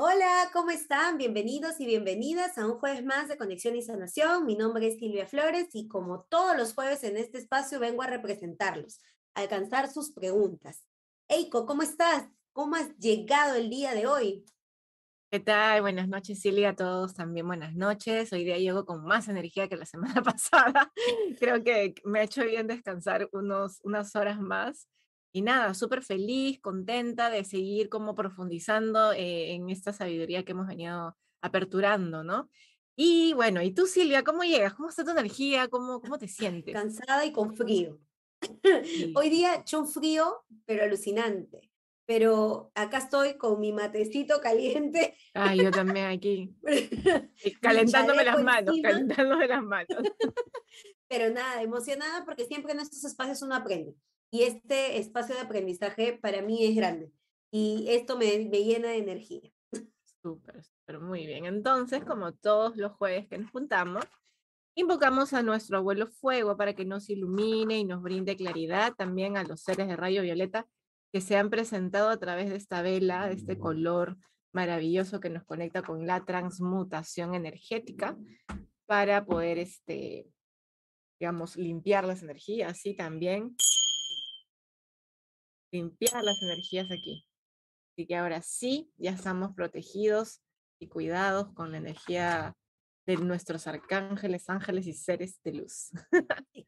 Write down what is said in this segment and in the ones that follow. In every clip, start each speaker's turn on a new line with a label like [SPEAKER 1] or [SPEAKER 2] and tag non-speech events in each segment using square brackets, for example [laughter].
[SPEAKER 1] Hola, ¿cómo están? Bienvenidos y bienvenidas a un jueves más de Conexión y Sanación. Mi nombre es Silvia Flores y como todos los jueves en este espacio vengo a representarlos, a alcanzar sus preguntas. Eiko, ¿cómo estás? ¿Cómo has llegado el día de hoy?
[SPEAKER 2] ¿Qué tal? Buenas noches, Silvia. A todos también buenas noches. Hoy día llego con más energía que la semana [laughs] pasada. Creo que me ha hecho bien descansar unos, unas horas más y nada, súper feliz, contenta de seguir como profundizando eh, en esta sabiduría que hemos venido aperturando, ¿no? Y bueno, ¿y tú Silvia, cómo llegas? ¿Cómo está tu energía? ¿Cómo, cómo te sientes?
[SPEAKER 1] Cansada y con frío. [laughs] Hoy día hecho un frío, pero alucinante. Pero acá estoy con mi matecito caliente.
[SPEAKER 2] Ay, yo también aquí. [laughs] [laughs] calentándome las manos, calentándome las manos.
[SPEAKER 1] Pero nada, emocionada porque siempre en estos espacios uno aprende. Y este espacio de aprendizaje para mí es grande y esto me, me llena de energía.
[SPEAKER 2] Súper, súper, muy bien. Entonces, como todos los jueves que nos juntamos, invocamos a nuestro abuelo fuego para que nos ilumine y nos brinde claridad también a los seres de rayo violeta que se han presentado a través de esta vela, de este color maravilloso que nos conecta con la transmutación energética para poder, este, digamos, limpiar las energías y también limpiar las energías aquí. Así que ahora sí, ya estamos protegidos y cuidados con la energía de nuestros arcángeles, ángeles y seres de luz. [laughs]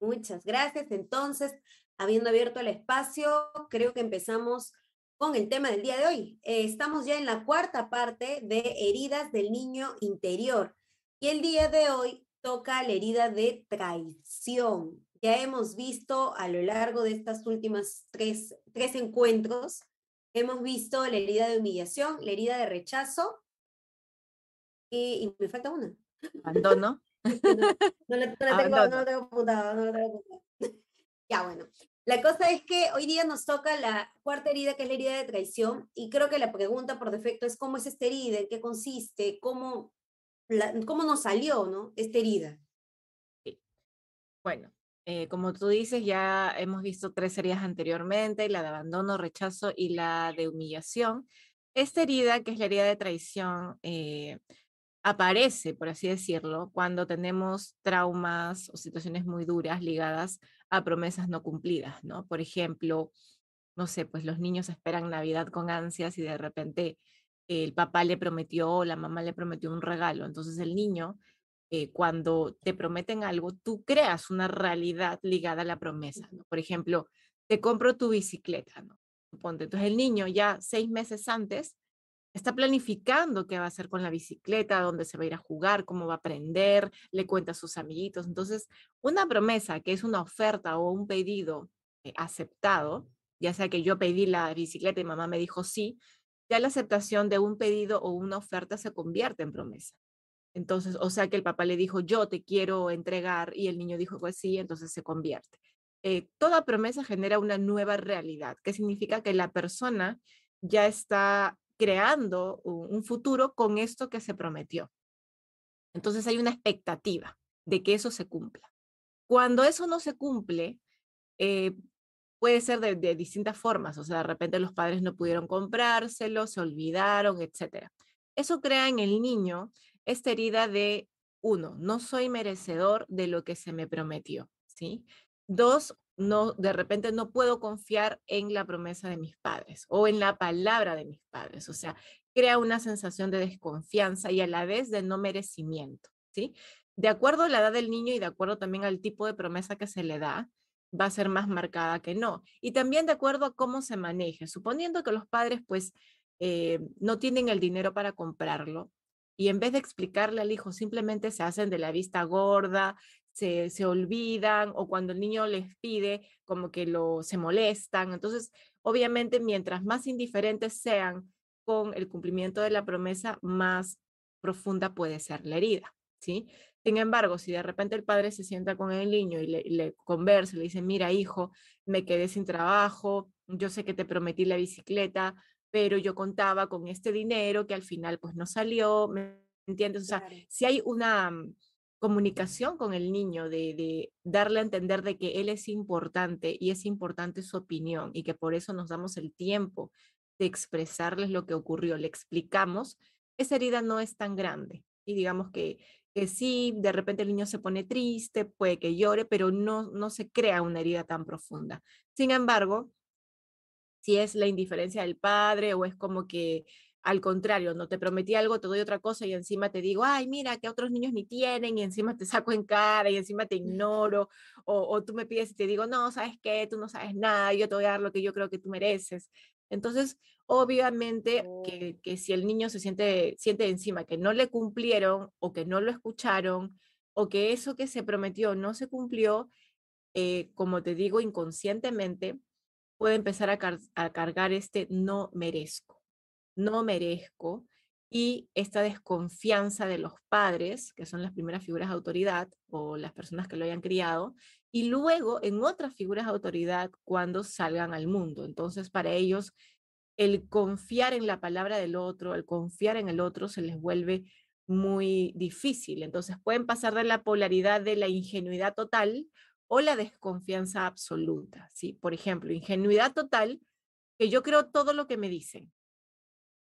[SPEAKER 1] Muchas gracias. Entonces, habiendo abierto el espacio, creo que empezamos con el tema del día de hoy. Eh, estamos ya en la cuarta parte de heridas del niño interior y el día de hoy toca la herida de traición ya hemos visto a lo largo de estas últimas tres, tres encuentros, hemos visto la herida de humillación, la herida de rechazo y, y me falta una.
[SPEAKER 2] Abandono. [laughs]
[SPEAKER 1] no, la, tengo, no la tengo apuntada, no la tengo [laughs] Ya, bueno. La cosa es que hoy día nos toca la cuarta herida, que es la herida de traición, y creo que la pregunta por defecto es cómo es esta herida, en qué consiste, cómo, la, cómo nos salió, ¿no? Esta herida.
[SPEAKER 2] Sí. Bueno, eh, como tú dices, ya hemos visto tres heridas anteriormente, la de abandono, rechazo y la de humillación. Esta herida, que es la herida de traición, eh, aparece, por así decirlo, cuando tenemos traumas o situaciones muy duras ligadas a promesas no cumplidas, ¿no? Por ejemplo, no sé, pues los niños esperan Navidad con ansias y de repente el papá le prometió o la mamá le prometió un regalo, entonces el niño eh, cuando te prometen algo, tú creas una realidad ligada a la promesa. ¿no? Por ejemplo, te compro tu bicicleta, ¿no? entonces el niño ya seis meses antes está planificando qué va a hacer con la bicicleta, dónde se va a ir a jugar, cómo va a aprender, le cuenta a sus amiguitos. Entonces, una promesa que es una oferta o un pedido eh, aceptado, ya sea que yo pedí la bicicleta y mamá me dijo sí, ya la aceptación de un pedido o una oferta se convierte en promesa. Entonces, o sea que el papá le dijo, yo te quiero entregar y el niño dijo, pues sí, entonces se convierte. Eh, toda promesa genera una nueva realidad, que significa que la persona ya está creando un futuro con esto que se prometió. Entonces hay una expectativa de que eso se cumpla. Cuando eso no se cumple, eh, puede ser de, de, distintas formas, o sea, de repente los padres no pudieron comprárselo, se olvidaron, etc. Eso crea en el niño esta herida de, uno, no soy merecedor de lo que se me prometió, ¿sí? Dos, no, de repente no puedo confiar en la promesa de mis padres o en la palabra de mis padres, o sea, crea una sensación de desconfianza y a la vez de no merecimiento, ¿sí? De acuerdo a la edad del niño y de acuerdo también al tipo de promesa que se le da, va a ser más marcada que no. Y también de acuerdo a cómo se maneje, suponiendo que los padres pues eh, no tienen el dinero para comprarlo, y en vez de explicarle al hijo, simplemente se hacen de la vista gorda, se, se olvidan o cuando el niño les pide, como que lo, se molestan. Entonces, obviamente, mientras más indiferentes sean con el cumplimiento de la promesa, más profunda puede ser la herida, ¿sí? Sin embargo, si de repente el padre se sienta con el niño y le, le, conversa, le dice, mira hijo, me quedé sin trabajo, yo sé que te prometí la bicicleta, pero yo contaba con este dinero que al final pues no salió, ¿me entiendes? O sea, si hay una mm, comunicación con el niño de, de, darle a entender de que él es importante y es importante su opinión y que por eso nos damos el tiempo de expresarles lo que ocurrió, le explicamos, esa herida no es tan grande. Y digamos que, que sí, de repente el niño se pone triste, puede que llore, pero no, no se crea una herida tan profunda. Sin embargo, si es la indiferencia del padre o es como que al contrario, no te prometí algo, te doy otra cosa y encima te digo, ay, mira, que otros niños ni tienen y encima te saco en cara y encima te ignoro, o, tú me pides y te digo, no, ¿sabes qué? Tú no sabes nada, yo te voy a dar lo que yo creo que tú mereces. Entonces, obviamente oh. que, que, si el niño se siente, siente encima que no le cumplieron o que no lo escucharon o que eso que se prometió no se cumplió, eh, como te digo, inconscientemente puede empezar a, cargar este no merezco no merezco, y esta desconfianza de los padres, que son las primeras figuras de autoridad o las personas que lo hayan criado, y luego en otras figuras de autoridad cuando salgan al mundo. Entonces, para ellos, el confiar en la palabra del otro, el confiar en el otro, se les vuelve muy difícil. Entonces, pueden pasar de la polaridad de la ingenuidad total o la desconfianza absoluta. ¿sí? Por ejemplo, ingenuidad total, que yo creo todo lo que me dicen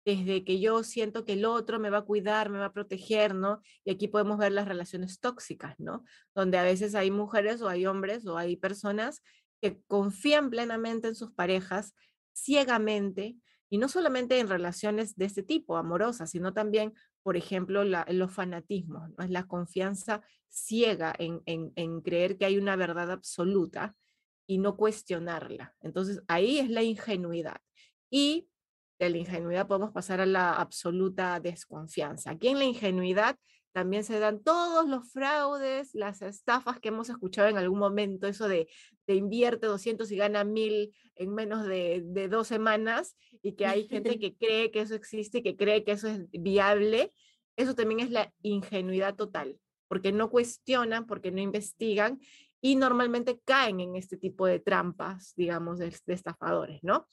[SPEAKER 2] desde que yo siento que el otro me va a cuidar, me va a proteger, ¿no? Y aquí podemos ver las relaciones tóxicas, ¿no? Donde a veces hay mujeres o hay hombres o hay personas que confían plenamente en sus parejas ciegamente y no solamente en relaciones de este tipo, amorosas, sino también, por ejemplo, la, los fanatismos, ¿no? la confianza ciega en, en, en creer que hay una verdad absoluta y no cuestionarla. Entonces, ahí es la ingenuidad. Y de la ingenuidad podemos pasar a la absoluta desconfianza. Aquí en la ingenuidad también se dan todos los fraudes, las estafas que hemos escuchado en algún momento, eso de, de invierte 200 y gana 1000 en menos de, de, dos semanas y que hay gente [laughs] que cree que eso existe, que cree que eso es viable. Eso también es la ingenuidad total, porque no cuestionan, porque no investigan y normalmente caen en este tipo de trampas, digamos, de, de estafadores, ¿no?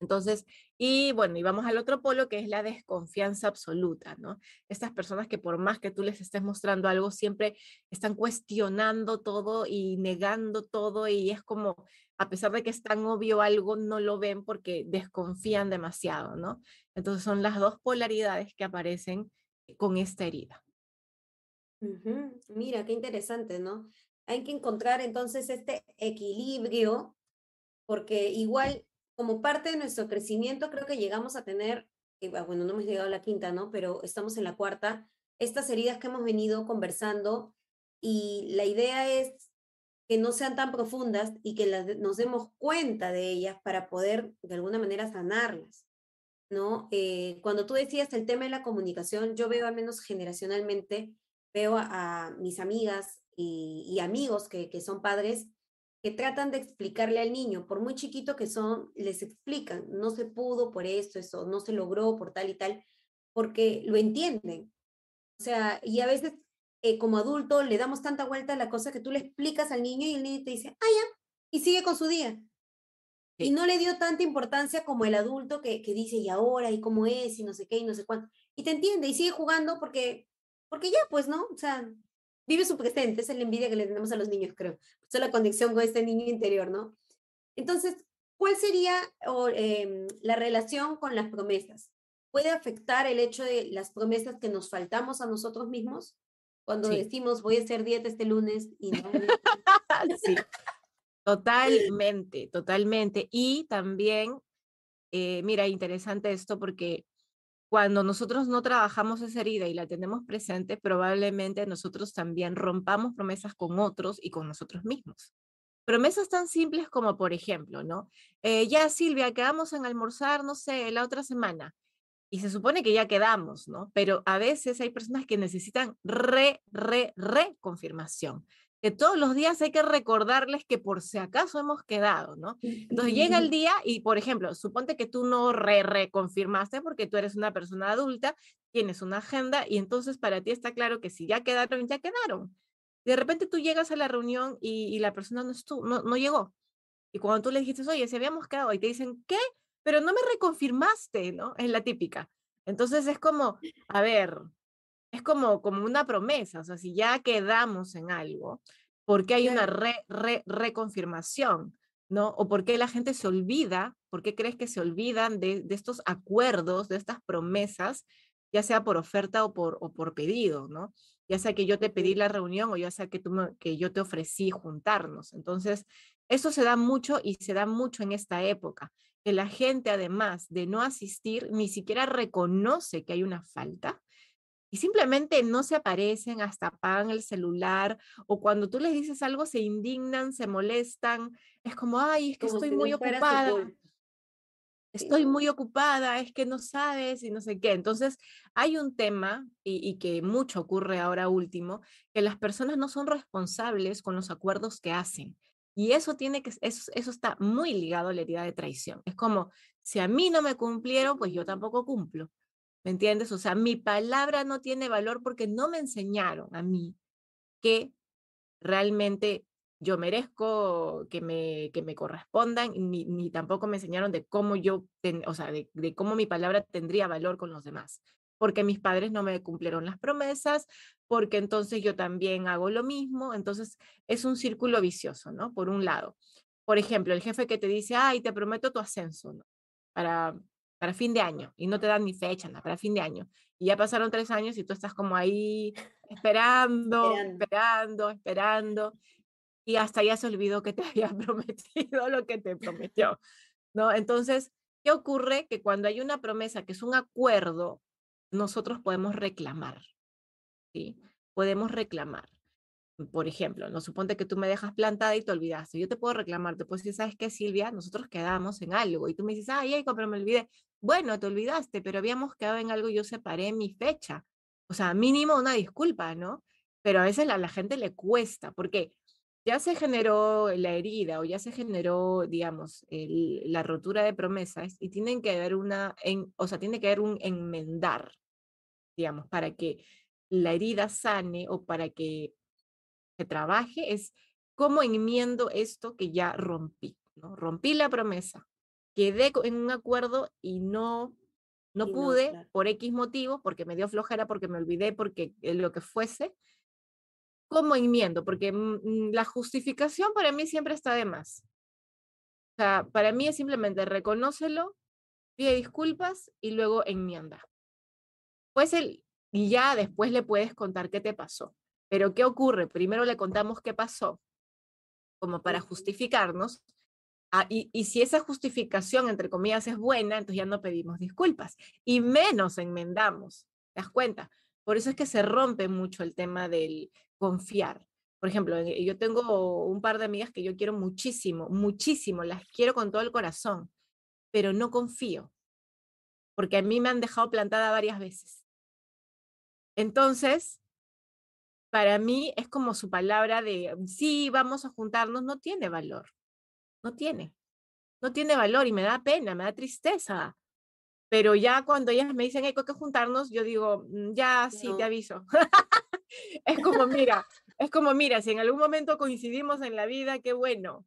[SPEAKER 2] Entonces, y bueno, y vamos al otro polo que es la desconfianza absoluta, ¿no? Estas personas que por más que tú les estés mostrando algo, siempre están cuestionando todo y negando todo y es como, a pesar de que es tan obvio algo, no lo ven porque desconfían demasiado, ¿no? Entonces son las dos polaridades que aparecen con esta herida.
[SPEAKER 1] Mira, qué interesante, ¿no? Hay que encontrar entonces este equilibrio porque igual como parte de nuestro crecimiento, creo que llegamos a tener, ah, bueno, no hemos llegado a la quinta, ¿no? Pero estamos en la cuarta, estas heridas que hemos venido conversando y la idea es que no sean tan profundas y que nos demos cuenta de ellas para poder de alguna manera sanarlas, ¿no? Eh, cuando tú decías el tema de la comunicación, yo veo al menos generacionalmente, veo a, mis amigas y, amigos que son padres que tratan de explicarle al niño, por muy chiquito que son, les explican, no se pudo por esto, eso, no se logró por tal y tal, porque lo entienden. O sea, y a veces eh, como adulto le damos tanta vuelta a la cosa que tú le explicas al niño y el niño te dice, ah, ya, y sigue con su día. Y no le dio tanta importancia como el adulto que, que dice, y ahora, y cómo es, y no sé qué, y no sé cuánto. Y te entiende, y sigue jugando porque, porque ya, pues, ¿no? O sea, vive su presente, es la envidia que le tenemos a los niños, creo. Es la conexión con este niño interior, ¿no? Entonces, ¿cuál sería em, la relación con las promesas? ¿Puede afectar el hecho de las promesas que nos faltamos a nosotros mismos? Cuando decimos voy a hacer dieta este lunes y no. [laughs]
[SPEAKER 2] sí, totalmente, totalmente. Y también, eh, mira, interesante esto porque cuando nosotros no trabajamos esa herida y la tenemos presente, probablemente nosotros también rompamos promesas con otros y con nosotros mismos. Promesas tan simples como, por ejemplo, ¿no? Eh, ya, Silvia, quedamos en almorzar, no sé, la otra semana. Y se supone que ya quedamos, ¿no? Pero a veces hay personas que necesitan re, re, re confirmación que todos los días hay que recordarles que por si acaso hemos quedado, ¿no? Entonces llega el día y, por ejemplo, suponte que tú no re reconfirmaste porque tú eres una persona adulta, tienes una agenda y entonces para ti está claro que si ya quedaron, ya quedaron. De repente tú llegas a la reunión y, la persona no, estuvo, no, no llegó. Y cuando tú le dijiste, oye, si habíamos quedado, y te dicen, ¿qué? Pero no me reconfirmaste, ¿no? Es la típica. Entonces es como, a ver, es como, como una promesa, o sea, si ya quedamos en algo, porque hay una re, re, reconfirmación. ¿no? O por qué la gente se olvida, por qué crees que se olvidan de, de estos acuerdos, de estas promesas, ya sea por oferta o por, o por pedido, ¿no? Ya sea que yo te pedí la reunión o ya sea que, tú que yo te ofrecí juntarnos. Entonces, eso se da mucho y se da mucho en esta época, que la gente además de no asistir, ni siquiera reconoce que hay una falta y simplemente no se aparecen, hasta apagan el celular o cuando tú les dices algo se indignan, se molestan, es como, ay, es que estoy muy ocupada. Estoy muy ocupada, es que no sabes y no sé qué. Entonces, hay un tema, y, y, que mucho ocurre ahora último, que las personas no son responsables con los acuerdos que hacen. Y eso tiene que, eso, eso está muy ligado a la herida de traición. Es como, si a mí no me cumplieron, pues yo tampoco cumplo. ¿Me entiendes? O sea, mi palabra no tiene valor porque no me enseñaron a mí que realmente yo merezco que me, que me correspondan, ni, tampoco me enseñaron de cómo yo, o sea, de, de, cómo mi palabra tendría valor con los demás. Porque mis padres no me cumplieron las promesas, porque entonces yo también hago lo mismo, entonces es un círculo vicioso, ¿no? Por un lado. Por ejemplo, el jefe que te dice, ay, te prometo tu ascenso, ¿no? Para, para fin de año, y no te dan ni fecha, ¿no? Para fin de año. Y ya pasaron tres años y tú estás como ahí esperando, esperando, esperando, y hasta ya se olvidó que te [laughs] había prometido lo que te prometió, ¿no? Entonces, ¿qué ocurre? Que cuando hay una promesa que es un acuerdo, nosotros podemos reclamar, ¿sí? Podemos reclamar. Por ejemplo, no suponte que tú me dejas plantada y te olvidaste. Yo te puedo reclamar, te puedo decir, ¿sabes qué, Silvia? Nosotros quedamos en algo. Y tú me dices, ay, ay, pero me olvidé. Bueno, te olvidaste, pero habíamos quedado en algo yo separé mi fecha. O sea, mínimo una disculpa, ¿no? Pero a veces a la gente le cuesta, porque ya se generó la herida o ya se generó, digamos, la rotura de promesas y tienen que haber una, en, o sea, tiene que haber un enmendar, digamos, para que la herida sane o para que se trabaje, es cómo enmiendo esto que ya rompí, ¿no? Rompí la promesa, quedé en un acuerdo y no, no pude por X motivo, porque me dio flojera, porque me olvidé, porque lo que fuese, ¿Cómo enmiendo? Porque mm, mm, la justificación para mí siempre está de más. O sea, para mí es simplemente reconócelo, pide disculpas y luego enmienda. Pues el, y ya después le puedes contar qué te pasó. Pero ¿qué ocurre? Primero le contamos qué pasó, como para justificarnos. Ah, y, si esa justificación, entre comillas, es buena, entonces ya no pedimos disculpas. Y menos enmendamos. ¿Te das cuenta? Por eso es que se rompe mucho el tema del, confiar. Por ejemplo, eh, yo tengo un par de amigas que yo quiero muchísimo, muchísimo, las quiero con todo el corazón, pero no confío, porque a mí me han dejado plantada varias veces. Entonces, para mí es como su palabra de, sí, vamos a juntarnos, no tiene valor, no tiene, no tiene valor y me da pena, me da tristeza. Pero ya cuando ellas me dicen, hay que juntarnos, yo digo, mm, ya, sí, te aviso. [laughs] es como, mira, es como, mira, si en algún momento coincidimos en la vida, qué bueno.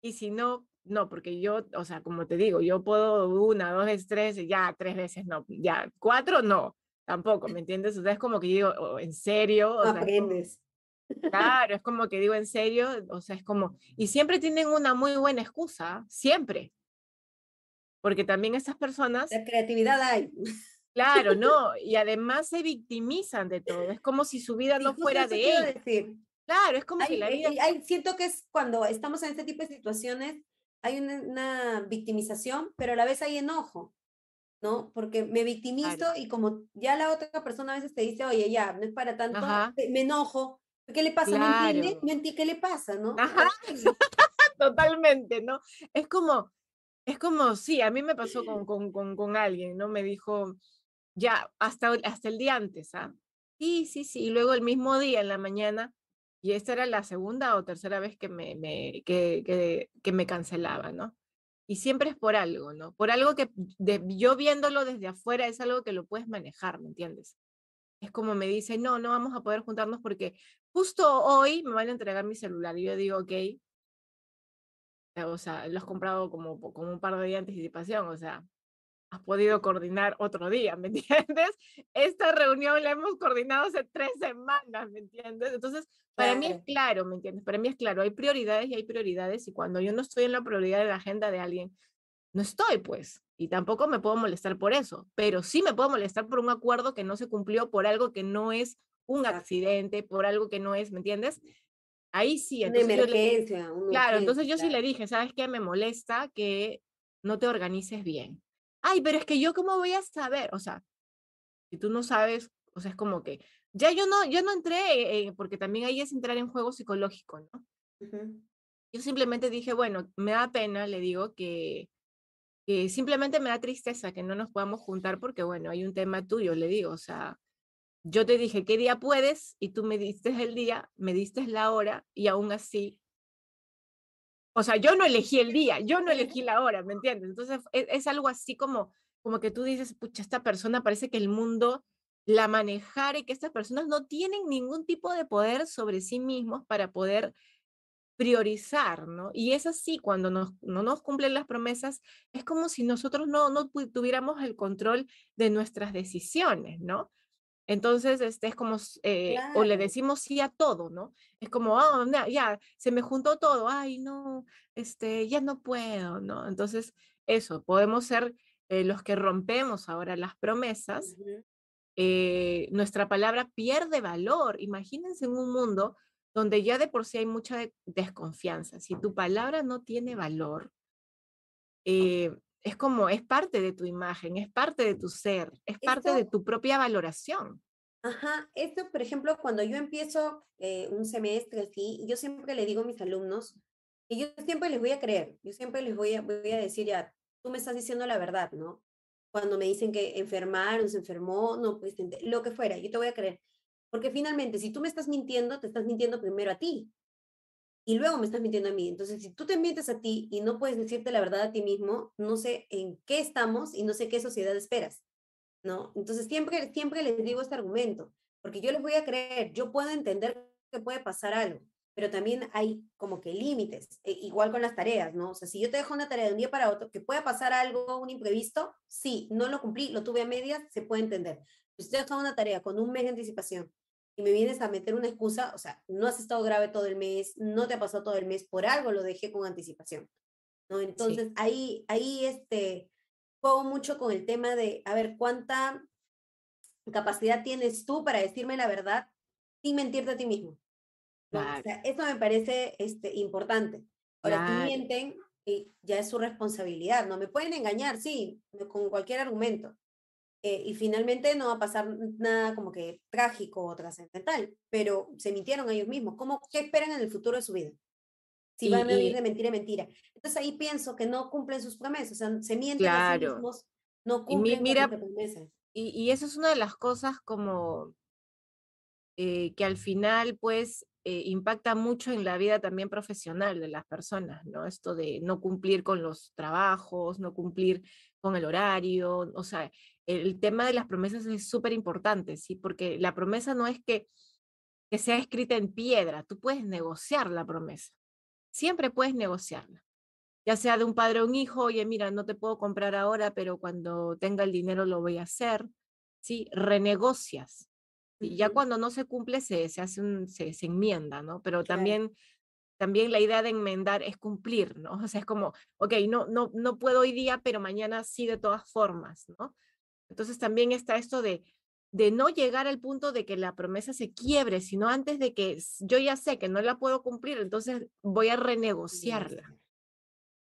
[SPEAKER 2] Y si no, no, porque yo, o sea, como te digo, yo puedo una, dos veces, tres, ya tres veces no, ya cuatro no, tampoco, [laughs] ¿me entiendes? O sea, es como que digo, oh, en serio. O
[SPEAKER 1] Aprendes.
[SPEAKER 2] Claro, es como que digo en serio, o sea, es como, y siempre tienen una muy buena excusa, siempre. Porque también esas personas...
[SPEAKER 1] La creatividad hay.
[SPEAKER 2] Claro, [laughs] no, y además se victimizan de todo, es como si su vida no fuera de él.
[SPEAKER 1] Decir.
[SPEAKER 2] Claro, es como si la vida...
[SPEAKER 1] Hay, siento que es cuando estamos en este tipo de situaciones, hay una, victimización, pero a la vez hay enojo, ¿no? Porque me victimizo y como ya la otra persona a veces te dice, oye, ya, no es para tanto, me enojo, ¿qué le pasa? ¿Me entiende? ¿Qué le pasa, no?
[SPEAKER 2] Ajá. [laughs] Totalmente, ¿no? Es como, es como, sí, a mí me pasó con, con, con, con alguien, ¿no? Me dijo, ya hasta, hasta el día antes, ¿ah? Sí, sí, sí, y luego el mismo día en la mañana, y esta era la segunda o tercera vez que me, me, que, que, que me cancelaba, ¿no? Y siempre es por algo, ¿no? Por algo que de, yo viéndolo desde afuera es algo que lo puedes manejar, ¿me entiendes? Es como me dice, no, no vamos a poder juntarnos porque justo hoy me van a entregar mi celular. Y yo digo, ok. O sea, lo has comprado como, como un par de días de anticipación, o sea, has podido coordinar otro día, ¿me [laughs] entiendes? Esta reunión la hemos coordinado hace tres semanas, ¿me entiendes? Entonces, para mí es claro, ¿me entiendes? Para mí es claro, hay prioridades y hay prioridades y cuando yo no estoy en la prioridad de la agenda de alguien, no estoy, pues, y tampoco me puedo molestar por eso, pero sí me puedo molestar por un acuerdo que no se cumplió, por algo que no es un accidente, por algo que no es, ¿me entiendes? Ahí sí.
[SPEAKER 1] Una emergencia.
[SPEAKER 2] claro, entonces yo sí le dije, ¿sabes qué? Me molesta que no te organices bien. Ay, pero es que yo cómo voy a saber, o sea, si tú no sabes, o sea, es como que, ya yo no, yo no entré, porque también ahí es entrar en juego psicológico, ¿no? Yo simplemente dije, bueno, me da pena, le digo que, que simplemente me da tristeza que no nos podamos juntar porque, bueno, hay un tema tuyo, le digo, o sea, yo te dije qué día puedes y tú me diste el día, me diste la hora y aún así, o sea, yo no elegí el día, yo no elegí la hora, ¿me entiendes? Entonces es, es algo así como, como que tú dices, pucha, esta persona parece que el mundo la manejara y que estas personas no tienen ningún tipo de poder sobre sí mismos para poder priorizar, ¿no? Y es así, cuando nos, no nos cumplen las promesas, es como si nosotros no, no tuviéramos el control de nuestras decisiones, ¿no? Entonces, este, es como, eh, o le decimos sí a todo, ¿no? Es como, oh, ya, se me juntó todo, ay, no, este, ya no puedo, ¿no? Entonces, eso, podemos ser eh, los que rompemos ahora las promesas. Eh, nuestra palabra pierde valor. Imagínense en un mundo donde ya de por sí hay mucha desconfianza. Si tu palabra no tiene valor, eh, es como, es parte de tu imagen, es parte de tu ser, es parte de tu propia valoración.
[SPEAKER 1] Ajá, esto, por ejemplo, cuando yo empiezo eh, un semestre así, yo siempre le digo a mis alumnos, y yo siempre les voy a creer, yo siempre les voy a, voy a decir, ya, tú me estás diciendo la verdad, ¿no? Cuando me dicen que enfermaron, se enfermó, no, pues lo que fuera, yo te voy a creer. Porque finalmente, si tú me estás mintiendo, te estás mintiendo primero a ti, y luego me estás mintiendo a mí. Entonces, si tú te mientes a ti y no puedes decirte la verdad a ti mismo, no sé en qué estamos y no sé qué sociedad esperas, ¿no? Entonces, siempre, siempre les digo este argumento, porque yo les voy a creer, yo puedo entender que puede pasar algo, pero también hay como que límites, e, igual con las tareas, ¿no? O sea, si yo te dejo una tarea de un día para otro, que pueda pasar algo, un imprevisto, sí, no lo cumplí, lo tuve a medias, se puede entender. Si te dejo una tarea con un mes de anticipación y me vienes a meter una excusa, o sea, no has estado grave todo el mes, no te ha pasado todo el mes, por algo lo dejé con anticipación. ¿no? Entonces, ahí, ahí este, juego mucho con el tema de, a ver, ¿cuánta capacidad tienes tú para decirme la verdad sin mentirte a ti mismo? O sea, eso me parece este, importante. Ahora, si mienten, y ya es su responsabilidad, ¿no? Me pueden engañar, sí, con cualquier argumento, eh, y finalmente no va a pasar nada como que trágico o trascendental, pero se mintieron ellos mismos. ¿Cómo, ¿Qué esperan en el futuro de su vida? Si van a vivir de mentira en mentira. Entonces ahí pienso que no cumplen sus promesas, o sea, se mienten a sí mismos, no cumplen sus promesas.
[SPEAKER 2] Y, y, eso es una de las cosas como eh, que al final pues eh, impacta mucho en la vida también profesional de las personas, ¿no? Esto de no cumplir con los trabajos, no cumplir con el horario, o sea, el tema de las promesas es súper importante, ¿sí? Porque la promesa no es que, que sea escrita en piedra, tú puedes negociar la promesa, siempre puedes negociarla, ya sea de un padre o un hijo, oye, mira, no te puedo comprar ahora, pero cuando tenga el dinero lo voy a hacer, ¿sí? Renegocias. Y ya cuando no se cumple se, se hace un, se, se enmienda, ¿no? Pero también también la idea de enmendar es cumplir, ¿no? O sea, es como, ok, no, no, no puedo hoy día, pero mañana sí de todas formas, ¿no? Entonces también está esto de, de no llegar al punto de que la promesa se quiebre, sino antes de que yo ya sé que no la puedo cumplir, entonces voy a renegociarla,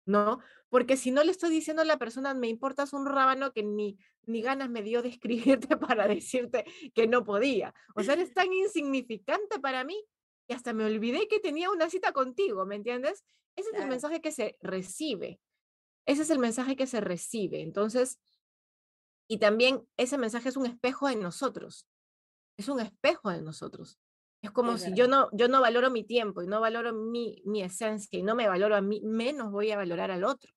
[SPEAKER 2] ¿no? Porque si no le estoy diciendo a la persona, me importas un rábano que ni, ni ganas me dio de escribirte [laughs] para decirte que no podía. O sea, eres tan insignificante para mí que hasta me olvidé que tenía una cita contigo, ¿me entiendes? Ese es el mensaje que se recibe. Ese es el mensaje que se recibe. Entonces, y también ese mensaje es un espejo de nosotros. Es un espejo de nosotros. Es como si yo no, yo no valoro mi tiempo y no valoro mi, mi esencia y no me valoro a mí, menos voy a valorar al otro.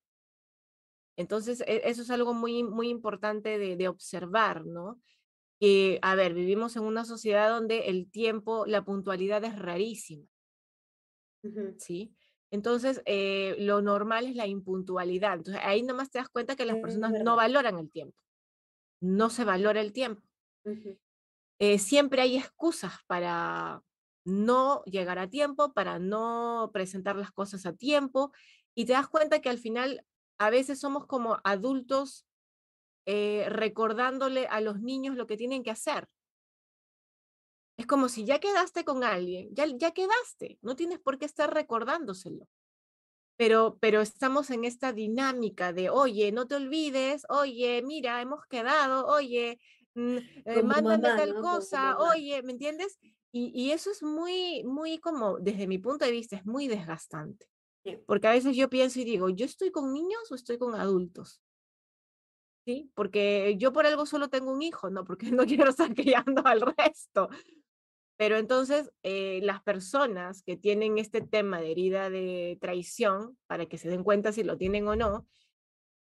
[SPEAKER 2] Entonces, e, eso es algo muy, muy importante de, de observar, ¿no? Que, a ver, vivimos en una sociedad donde el tiempo, la puntualidad es rarísima. ¿Sí? Entonces, eh, lo normal es la impuntualidad. Entonces, ahí nomás te das cuenta que las personas no valoran el tiempo. No se valora el tiempo. Eh, siempre hay excusas para no llegar a tiempo, para no presentar las cosas a tiempo. Y te das cuenta que al final a veces somos como adultos eh, recordándole a los niños lo que tienen que hacer. Es como si ya quedaste con alguien, ya, ya quedaste, no tienes por qué estar recordándoselo. Pero, pero estamos en esta dinámica de, oye, no te olvides, oye, mira, hemos quedado, oye, mm, eh, mándame tal cosa, oye, ¿me entiendes? Y, y, eso es muy, muy como, desde mi punto de vista, es muy desgastante. Porque a veces yo pienso y digo, ¿yo estoy con niños o estoy con adultos? ¿Sí? Porque yo por algo solo tengo un hijo, no, porque [laughs] no quiero estar [laughs] criando al resto. Pero entonces eh, las personas que tienen este tema de herida de traición, para que se den cuenta si lo tienen o no,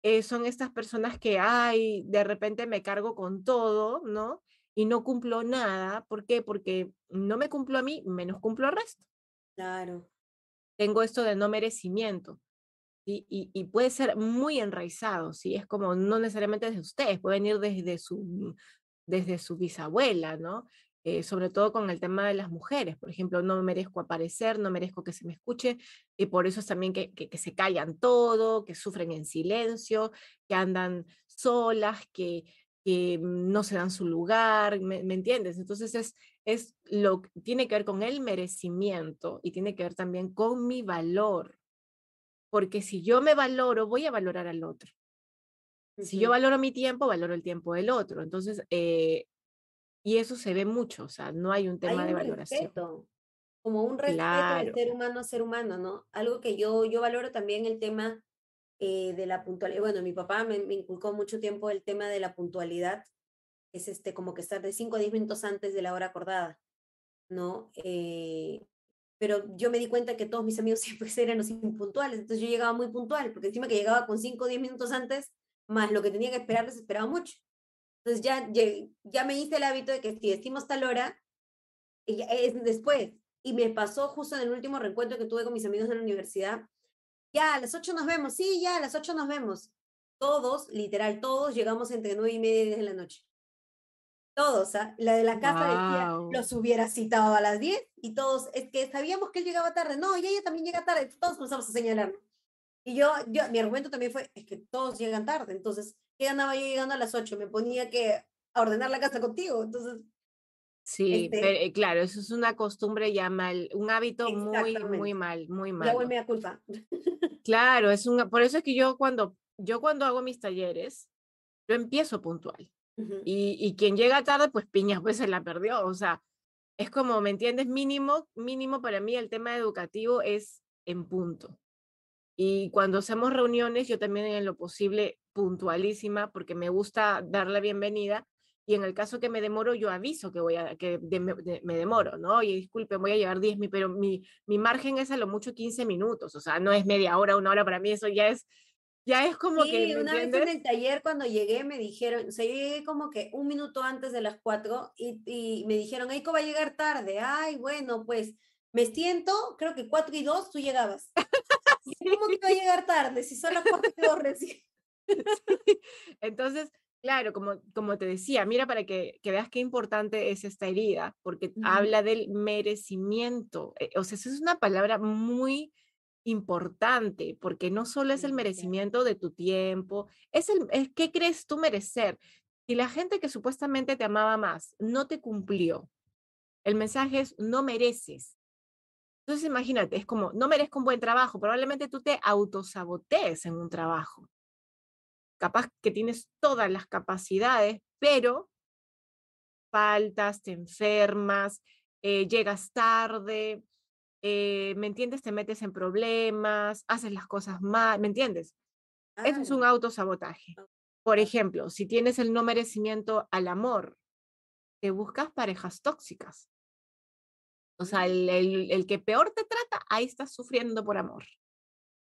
[SPEAKER 2] eh, son estas personas que, ay, de repente me cargo con todo, ¿no? Y no cumplo nada. ¿Por qué? Porque no me cumplo a mí, menos cumplo al resto.
[SPEAKER 1] Claro.
[SPEAKER 2] Tengo esto de no merecimiento. Y, y, puede ser muy enraizado, ¿sí? Es como no necesariamente desde ustedes, puede venir desde su, desde su bisabuela, ¿no? Eh, sobre todo con el tema de las mujeres. Por ejemplo, no merezco aparecer, no merezco que se me escuche, y por eso es también que, que, se callan todo, que sufren en silencio, que andan solas, que, que no se dan su lugar, ¿me, entiendes? Entonces es, es lo tiene que ver con el merecimiento y tiene que ver también con mi valor. Porque si yo me valoro, voy a valorar al otro. Si yo valoro mi tiempo, valoro el tiempo del otro. Entonces, eh, y eso se ve mucho, o sea, no hay un tema de valoración.
[SPEAKER 1] Respeto, como un respeto de ser humano a ser humano, ¿no? Algo que yo, yo valoro también el tema eh, de la puntualidad. Bueno, mi papá me, inculcó mucho tiempo el tema de la puntualidad, es este, como que estar de 5 a 10 minutos antes de la hora acordada, ¿no? Eh, pero yo me di cuenta que todos mis amigos [laughs] siempre eran los impuntuales, entonces yo llegaba muy puntual, porque encima que llegaba con 5 o 10 minutos antes, más lo que tenía que esperar, les esperaba mucho. Entonces ya, ya me hice el hábito de que si decimos tal hora, es después. Y me pasó justo en el último reencuentro que tuve con mis amigos de la universidad. Ya, a las 8 nos vemos. Sí, ya, a las 8 nos vemos. Todos, literal, todos llegamos entre 9 y media y 10 de la noche. Todos, ¿ah? La de la casa decía, los hubiera citado a las 10 y todos, es que sabíamos que él llegaba tarde. No, y ella también llega tarde. Todos comenzamos a señalarlo. Y yo, yo, mi argumento también fue, es que todos llegan tarde. Entonces, ¿qué ganaba yo llegando a las 8? Me ponía que a ordenar la casa contigo. Entonces.
[SPEAKER 2] Sí, este eh, claro, eso es una costumbre ya mal, un hábito muy, muy mal, muy mal.
[SPEAKER 1] Ya vuelve a culpa. [laughs]
[SPEAKER 2] Claro, es un, por eso es que yo cuando, yo cuando hago mis talleres, yo empiezo puntual. y, y, quien llega tarde, pues piñas, pues se la perdió. O sea, es como, ¿me entiendes? Mínimo, mínimo para mí el tema educativo es en punto. Y cuando hacemos reuniones, yo también en lo posible puntualísima, porque me gusta dar la bienvenida. Y en el caso que me demoro, yo aviso que voy a que me, demoro, ¿no? Oye, disculpe, voy a llevar 10 minutos, pero mi, mi margen es a lo mucho 15 minutos, o sea, no es media hora, una hora para mí, eso ya es, ya es como
[SPEAKER 1] que. Sí, una vez en el taller cuando llegué me dijeron, o sea, yo llegué como que un minuto antes de las 4 y, y me dijeron, Eiko va a llegar tarde. Ay, bueno, pues me siento, creo que 4 y 2 tú llegabas. ¿Cómo que va a llegar tarde si son las cuatro recién?
[SPEAKER 2] Entonces, claro, como, como te decía, mira para que, que veas qué importante es esta herida, porque habla del merecimiento. Eh, o sea, esa es una palabra muy importante, porque no solo es el merecimiento de tu tiempo, es el es qué crees tú merecer. Si la gente que supuestamente te amaba más no te cumplió, el mensaje es no mereces. Entonces imagínate, es como, no merezco un buen trabajo, probablemente tú te autosabotees en un trabajo. Capaz que tienes todas las capacidades, pero faltas, te enfermas, eh, llegas tarde, eh, ¿me entiendes? Te metes en problemas, haces las cosas mal, ¿me entiendes? Eso es un autosabotaje. Por ejemplo, si tienes el no merecimiento al amor, te buscas parejas tóxicas. O sea, el, que peor te trata, ahí estás sufriendo por amor.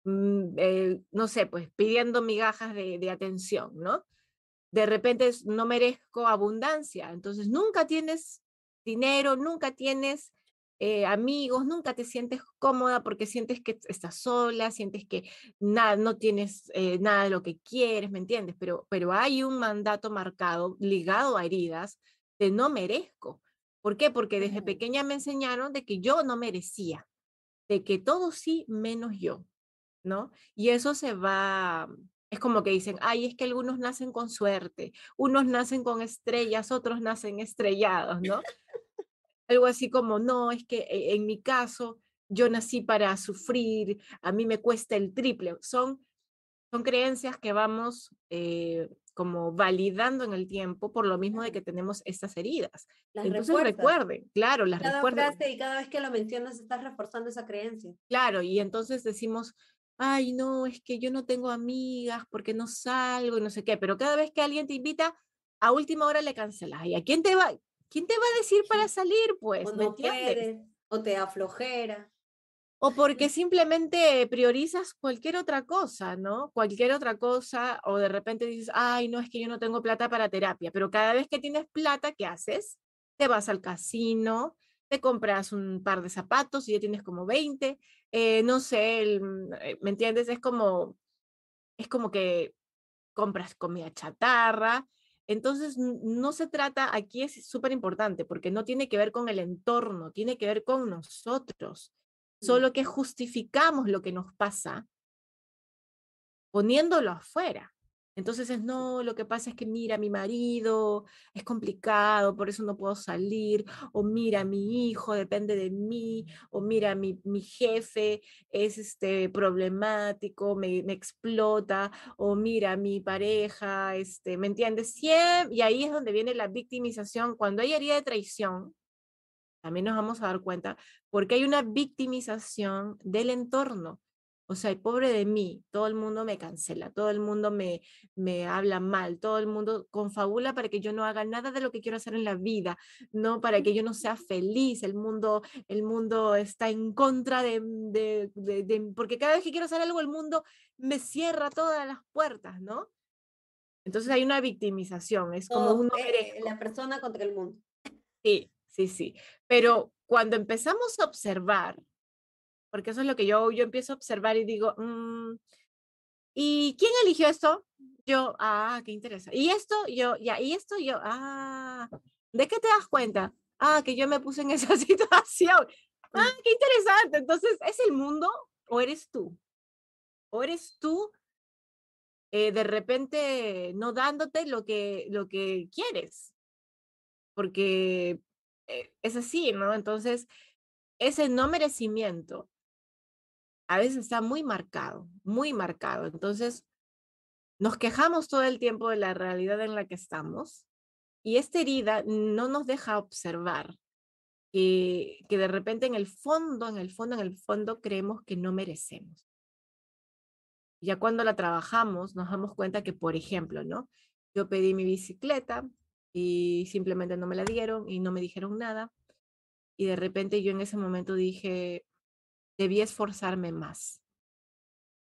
[SPEAKER 2] Mm, eh, no sé, pues pidiendo migajas de, atención, ¿no? De repente no merezco abundancia, entonces nunca tienes dinero, nunca tienes eh, amigos, nunca te sientes cómoda porque sientes que estás sola, sientes que nada, no tienes eh, nada de lo que quieres, ¿me entiendes? Pero, pero hay un mandato marcado ligado a heridas de no merezco. ¿Por qué? Porque desde pequeña me enseñaron de que yo no merecía, de que todo sí menos yo, ¿no? Y eso se va, es como que dicen, ay, es que algunos nacen con suerte, unos nacen con estrellas, otros nacen estrellados, ¿no? Algo así como, no, es que eh, en mi caso yo nací para sufrir, a mí me cuesta el triple. Son, son creencias que vamos eh, como validando en el tiempo por lo mismo de que tenemos estas heridas. Entonces recuerden, claro, las
[SPEAKER 1] cada Frase y cada vez que lo mencionas estás reforzando esa creencia.
[SPEAKER 2] Claro, y entonces decimos, ay, no, es que yo no tengo amigas porque no salgo y no sé qué, pero cada vez que alguien te invita, a última hora le cancelas. ¿Y a quién te va? ¿Quién te va a decir para [laughs] salir, pues?
[SPEAKER 1] O no o te aflojera.
[SPEAKER 2] O porque simplemente priorizas cualquier otra cosa, ¿no? Cualquier otra cosa, o de repente dices, ay, no, es que yo no tengo plata para terapia, pero cada vez que tienes plata, ¿qué haces? Te vas al casino, te compras un par de zapatos y ya tienes como 20, eh, no sé, mm, eh, ¿me entiendes? Es como, es como que compras comida chatarra. Entonces, no se trata, aquí es súper importante, porque no tiene que ver con el entorno, tiene que ver con nosotros. Solo que justificamos lo que nos pasa poniéndolo afuera. Entonces es, no, lo que pasa es que mira, mi marido es complicado, por eso no puedo salir, o mira, mi hijo depende de mí, o mira, mi, mi jefe es este, problemático, me, me, explota, o mira, mi pareja, este, ¿me entiendes? Siempre, y ahí es donde viene la victimización. Cuando hay herida de traición, también nos vamos a dar cuenta, porque hay una victimización del entorno. O sea, pobre de mí, todo el mundo me cancela, todo el mundo me, me habla mal, todo el mundo confabula para que yo no haga nada de lo que quiero hacer en la vida, no para que yo no sea [laughs] feliz. El mundo, el mundo está en contra de, de, de, porque cada vez que quiero hacer algo, el mundo me cierra todas las puertas, ¿no? Entonces hay una victimización, es como uno
[SPEAKER 1] eh, la persona contra el mundo.
[SPEAKER 2] Sí, sí, sí. Pero cuando empezamos a observar porque eso es lo que yo, yo empiezo a observar y digo, mm, ¿y quién eligió esto? Yo, ah, qué interesante. ¿Y esto? Yo, ya, ¿y esto? Yo, ah, ¿de qué te das cuenta? Ah, que yo me puse en [laughs] esa situación. Ah, qué interesante. Entonces, ¿es el mundo o eres tú? ¿O eres tú eh, de repente no dándote lo que, lo que quieres? Porque es así, ¿no? Entonces, ese no merecimiento a veces está muy marcado, muy marcado. Entonces, nos quejamos todo el tiempo de la realidad en la que estamos y esta herida no nos deja observar que, que de repente en el fondo, en el fondo, en el fondo creemos que no merecemos. Ya cuando la trabajamos, nos damos cuenta que, por ejemplo, ¿no? Yo pedí mi bicicleta y simplemente no me la dieron y no me dijeron nada. Y de repente yo en ese momento dije, debí esforzarme más,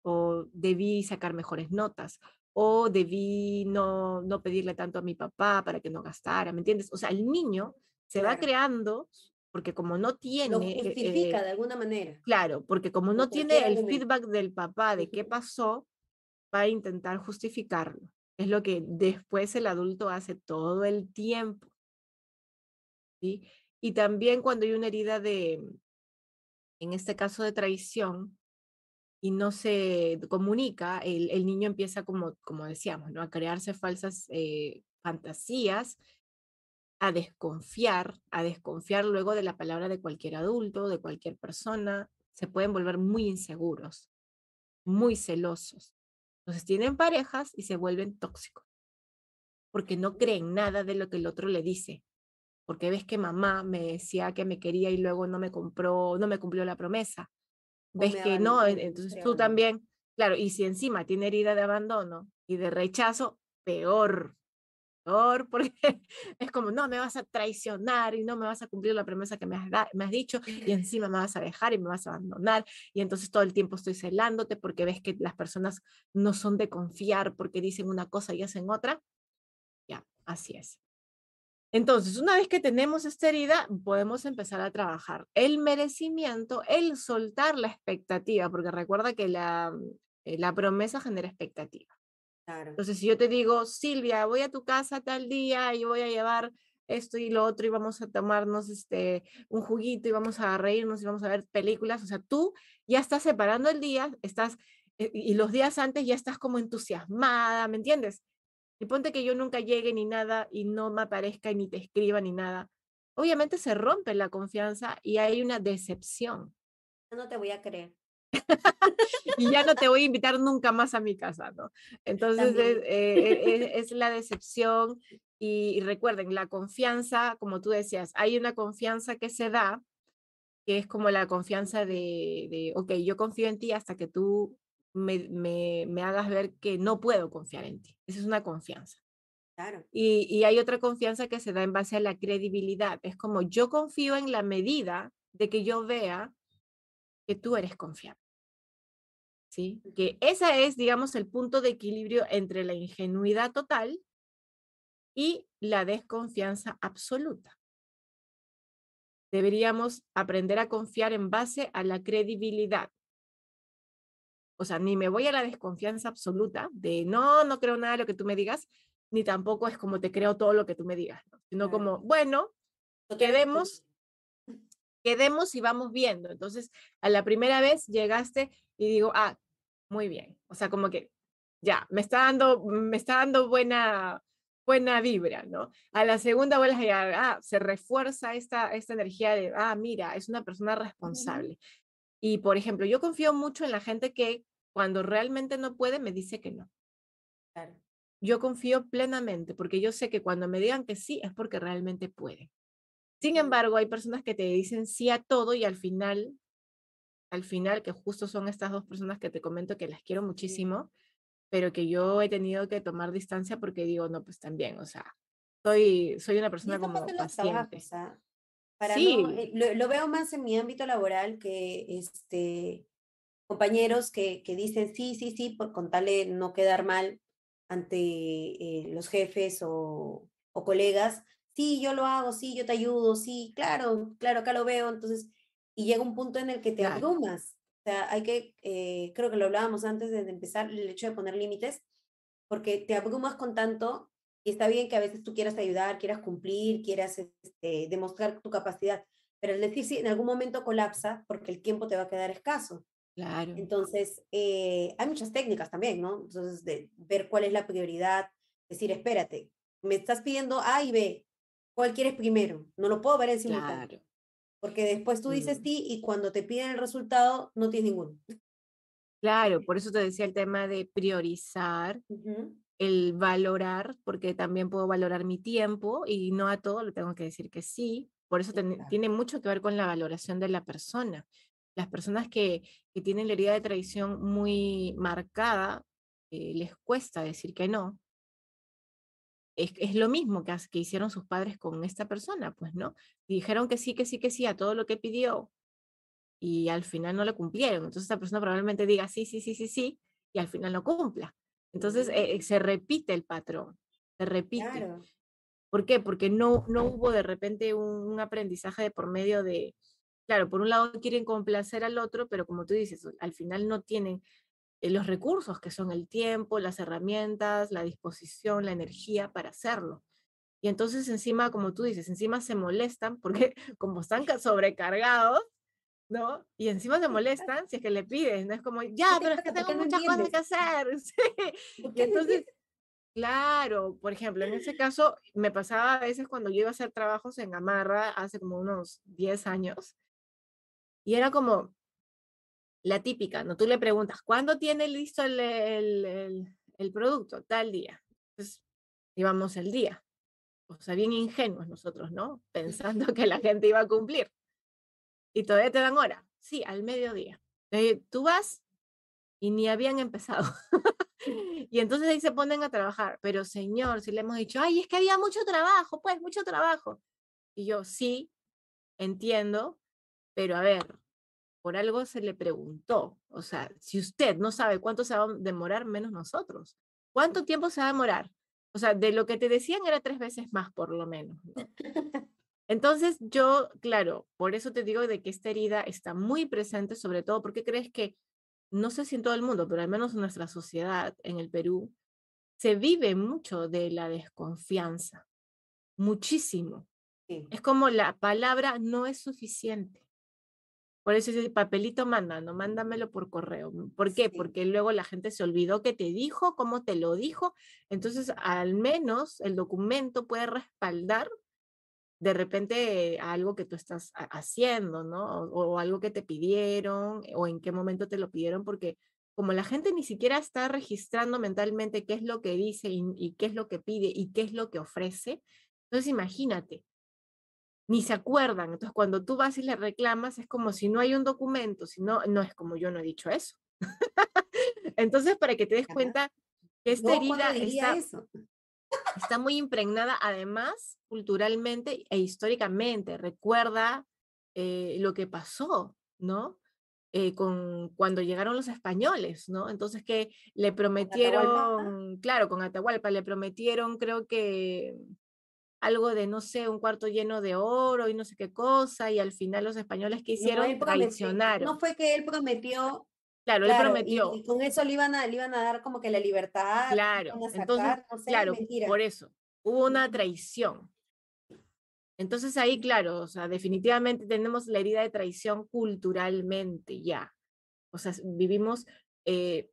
[SPEAKER 2] o debí sacar mejores notas, o debí no, no pedirle tanto a mi papá para que no gastara, ¿me entiendes? O sea, el niño se va creando porque como no tiene... Lo
[SPEAKER 1] eh, justifica de alguna manera.
[SPEAKER 2] Claro, porque como no tiene el feedback del papá de qué pasó, va a intentar justificarlo. Es lo que después el adulto hace todo el tiempo. ¿sí? Y también cuando hay una herida de, en este caso de traición, y no se comunica, el, niño empieza, como, como decíamos, ¿no? a crearse falsas eh, fantasías, a desconfiar, a desconfiar luego de la palabra de cualquier adulto, de cualquier persona, se pueden volver muy inseguros, muy celosos. Entonces tienen parejas y se vuelven tóxicos, porque no creen nada de lo que el otro le dice, porque ves que mamá me decía que me quería y luego no me compró, no me cumplió la promesa. Ves que no, entonces tú también, claro, y si encima tiene herida de abandono y de rechazo, peor, peor, porque [laughs] es como, no, me vas a traicionar y no me vas a cumplir la promesa que me has, me has dicho y [laughs] encima me vas a dejar y me vas a abandonar y entonces todo el tiempo estoy celándote porque ves que las personas no son de confiar porque dicen una cosa y hacen otra. Ya, así es. Entonces, una vez que tenemos esta herida, podemos empezar a trabajar el merecimiento, el soltar la expectativa, porque recuerda que la, eh, la promesa genera expectativa.
[SPEAKER 1] Claro.
[SPEAKER 2] Entonces, si yo te digo, Silvia, voy a tu casa tal día y voy a llevar esto y lo otro y vamos a tomarnos este, un juguito y vamos a reírnos y vamos a ver películas, o sea, tú ya estás separando el día, estás, eh, y los días antes ya estás como entusiasmada, ¿me entiendes? Y ponte que yo nunca llegue ni nada y no me aparezca ni te escriba ni nada. Obviamente se rompe la confianza y hay una decepción.
[SPEAKER 1] No te voy a creer.
[SPEAKER 2] Y ya no te voy a invitar nunca más a mi casa, ¿no? Entonces es, eh, es, la decepción y, recuerden, la confianza, como tú decías, hay una confianza que se da, que es como la confianza de, de ok, yo confío en ti hasta que tú me, hagas ver que no puedo confiar en ti. Esa es una confianza.
[SPEAKER 1] Claro.
[SPEAKER 2] Y, y, hay otra confianza que se da en base a la credibilidad. Es como yo confío en la medida de que yo vea que tú eres confiable. ¿Sí? Que esa es, digamos, el punto de equilibrio entre la ingenuidad total y la desconfianza absoluta. Deberíamos aprender a confiar en base a la credibilidad o sea, ni me voy a la desconfianza absoluta de no, no creo nada de lo que tú me digas, ni tampoco es como te creo todo lo que tú me digas, sino como, bueno, quedemos, quedemos y vamos viendo. Entonces, a la primera vez llegaste y digo, ah, muy bien. O sea, como que ya, me está dando, me está dando buena, buena vibra, ¿no? A la segunda vuelves a llegar, ah, se refuerza esta, esta energía de, ah, mira, es una persona responsable. Y, por ejemplo, yo confío mucho en la gente que cuando realmente no puede, me dice que no. Yo confío plenamente porque yo sé que cuando me digan que sí es porque realmente puede. Sin embargo, hay personas que te dicen sí a todo y al final, al final, que justo son estas dos personas que te comento que las quiero muchísimo, pero que yo he tenido que tomar distancia porque digo, no, pues también, o sea, soy, soy una persona como paciente.
[SPEAKER 1] Para sí. Eh, lo, veo más en mi ámbito laboral que este, compañeros que, que dicen sí, sí, sí, por contarle no quedar mal ante eh, los jefes o, o, colegas. Sí, yo lo hago, sí, yo te ayudo, sí, claro, claro, acá lo veo. Entonces, y llega un punto en el que te abrumas. O sea, hay que, eh, creo que lo hablábamos antes de empezar, el hecho de poner límites, porque te abrumas con tanto y está bien que a veces tú quieras ayudar, quieras cumplir, quieras este, demostrar tu capacidad, pero es decir si en algún momento colapsa porque el tiempo te va a quedar escaso.
[SPEAKER 2] Claro.
[SPEAKER 1] Entonces, eh, hay muchas técnicas también, ¿no? Entonces, de ver cuál es la prioridad, decir, espérate, me estás pidiendo A y B, ¿cuál quieres primero? No lo puedo ver en simultáneo. Claro. Porque después tú dices ti y cuando te piden el resultado, no tienes ninguno.
[SPEAKER 2] Claro, por eso te decía el tema de priorizar el valorar, porque también puedo valorar mi tiempo y no a todo le tengo que decir que sí. Por eso tiene mucho que ver con la valoración de la persona. Las personas que, que tienen la herida de traición muy marcada, eh, les cuesta decir que no. Es, es lo mismo que, que hicieron sus padres con esta persona, pues, ¿no? dijeron que sí, que sí, que sí a todo lo que pidió y al final no lo cumplieron. Entonces esta persona probablemente diga sí, sí, sí, sí, sí y al final no cumpla. Entonces eh, se repite el patrón, se repite. ¿Por qué? Porque no, no hubo de repente un, aprendizaje de por medio de, claro, por un lado quieren complacer al otro, pero como tú dices, al final no tienen eh, los recursos que son el tiempo, las herramientas, la disposición, la energía para hacerlo. Y entonces encima, como tú dices, encima se molestan porque [laughs] como están sobrecargados, ¿no? Y encima se molestan si es que le pides, ¿no? Es como, ya, pero es que tengo muchas cosas que hacer. [laughs] Y entonces, claro, por ejemplo, en ese caso me pasaba a veces cuando yo iba a hacer trabajos en Gamarra hace como unos 10 años, y era como la típica, ¿no? Tú le preguntas, ¿cuándo tiene listo el, el, producto? Tal día. Entonces, íbamos el día. O sea, bien ingenuos nosotros, ¿no? Pensando [laughs] que la gente iba a cumplir y todavía te dan hora. Sí, al mediodía. Eh, tú vas y ni habían empezado. [laughs] y entonces ahí se ponen a trabajar. Pero señor, si le hemos dicho, ay, es que había mucho trabajo, pues, mucho trabajo. Y yo, sí, entiendo, pero a ver, por algo se le preguntó. O sea, si usted no sabe cuánto se va a demorar, menos nosotros. ¿Cuánto tiempo se va a demorar? o sea, de lo que te decían era tres veces más, por lo menos. [laughs] Entonces yo, claro, por eso te digo de que esta herida está muy presente, sobre todo porque crees que, no sé si en todo el mundo, pero al menos en nuestra sociedad, en el Perú, se vive mucho de la desconfianza, muchísimo. Es como la palabra no es suficiente. Por eso ese papelito manda, no mándamelo por correo. ¿Por qué? Porque luego la gente se olvidó que te dijo, cómo te lo dijo. Entonces, al menos el documento puede respaldar de repente algo que tú estás haciendo, ¿no? O, algo que te pidieron, o en qué momento te lo pidieron, porque como la gente ni siquiera está registrando mentalmente qué es lo que dice y qué es lo que pide y qué es lo que ofrece, entonces imagínate, ni se acuerdan. Entonces, cuando tú vas y le reclamas, es como si no hay un documento, si no, no es como yo no he dicho eso. [laughs] Entonces, para que te des cuenta que esta herida está, está, muy impregnada, además, culturalmente e históricamente. Recuerda eh, lo que pasó, ¿no? Eh, con cuando llegaron los españoles, ¿no? Entonces que le prometieron, claro, con Atahualpa le prometieron, creo que algo de, no sé, un cuarto lleno de oro y no sé qué cosa, y al final los españoles que hicieron
[SPEAKER 1] no, traicionaron. No fue que él prometió.
[SPEAKER 2] Claro, él prometió.
[SPEAKER 1] Y, con eso le iban, a, le iban a dar como que la libertad.
[SPEAKER 2] Claro, entonces, claro, por eso, hubo una traición. Entonces ahí, claro, o sea, definitivamente tenemos la herida de traición culturalmente ya. O sea, vivimos eh,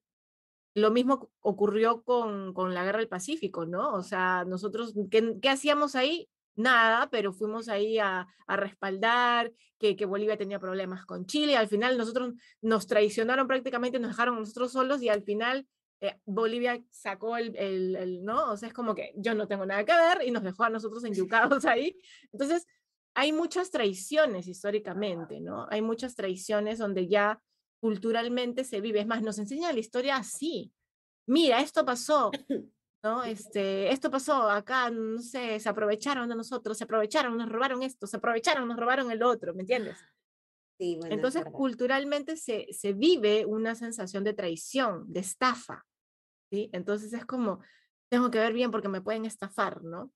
[SPEAKER 2] lo mismo ocurrió con, con, la guerra del Pacífico, ¿no? O sea, nosotros, ¿qué, qué hacíamos ahí? Nada, pero fuimos ahí a, a respaldar que, que, Bolivia tenía problemas con Chile. Al final nosotros nos traicionaron prácticamente, nos dejaron nosotros solos y al final eh, Bolivia sacó el, el, el, ¿no? O sea, es como que yo no tengo nada que ver y nos dejó a nosotros enyucados ahí. Entonces, hay muchas traiciones históricamente, ¿no? Hay muchas traiciones donde ya culturalmente se vive. Es más, nos enseña la historia así. Mira, esto pasó, [clears throat] ¿no? Este, esto pasó acá, no sé, se aprovecharon de nosotros, se aprovecharon, nos robaron esto, se aprovecharon, nos robaron el otro, ¿me entiendes?
[SPEAKER 1] Sí, bueno,
[SPEAKER 2] Entonces, culturalmente se, se vive una sensación de traición, de estafa, ¿sí? Entonces es como, tengo que ver bien porque me pueden estafar, ¿no?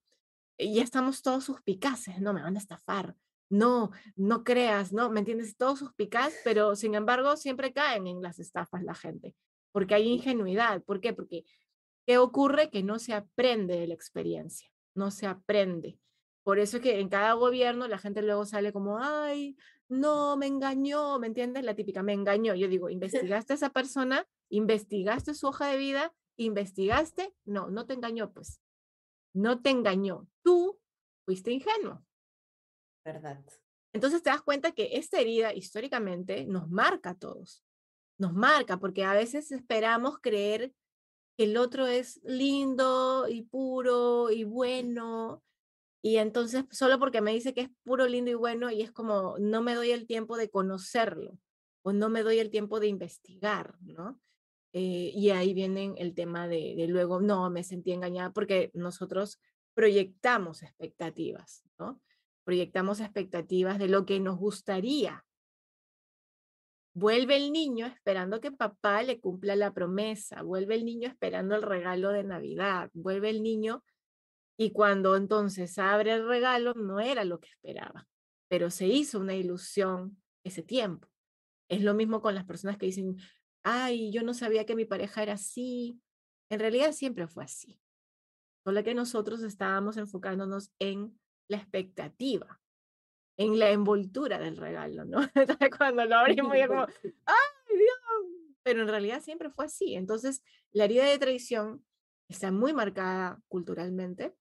[SPEAKER 2] Y ya estamos todos suspicaces, no, me van a estafar, no, no creas, ¿no? ¿Me entiendes? Todos suspicaz, pero sin embargo siempre caen en las estafas la gente, porque hay ingenuidad. ¿Por qué? Porque ¿qué ocurre? Que no se aprende de la experiencia, no se aprende. Por eso es que en cada gobierno la gente luego sale como, ay, no, me engañó, ¿me entiendes? La típica, me engañó. Yo digo, [laughs] ¿investigaste a esa persona? ¿Investigaste su hoja de vida? ¿Investigaste? No, no te engañó, pues. No te engañó. Tú fuiste ingenuo. Entonces te das cuenta que esta herida históricamente nos marca a todos, nos marca porque a veces esperamos creer que el otro es lindo y puro y bueno y entonces solo porque me dice que es puro, lindo y bueno y es como no me doy el tiempo de conocerlo o no me doy el tiempo de investigar, ¿no? Eh, y ahí viene el tema de, de luego, no, me sentí engañada porque nosotros proyectamos expectativas, ¿no? Proyectamos expectativas de lo que nos gustaría. Vuelve el niño esperando que papá le cumpla la promesa, vuelve el niño esperando el regalo de Navidad, vuelve el niño y cuando entonces abre el regalo no era lo que esperaba, pero se hizo una ilusión ese tiempo. Es lo mismo con las personas que dicen, ay, yo no sabía que mi pareja era así. En realidad siempre fue así. Solo que nosotros estábamos enfocándonos en la expectativa, en la envoltura del regalo, ¿no? [laughs] Cuando lo abrimos [laughs] ya como, ¡ay, Dios! Pero en realidad siempre fue así. Entonces, la herida de traición está muy marcada culturalmente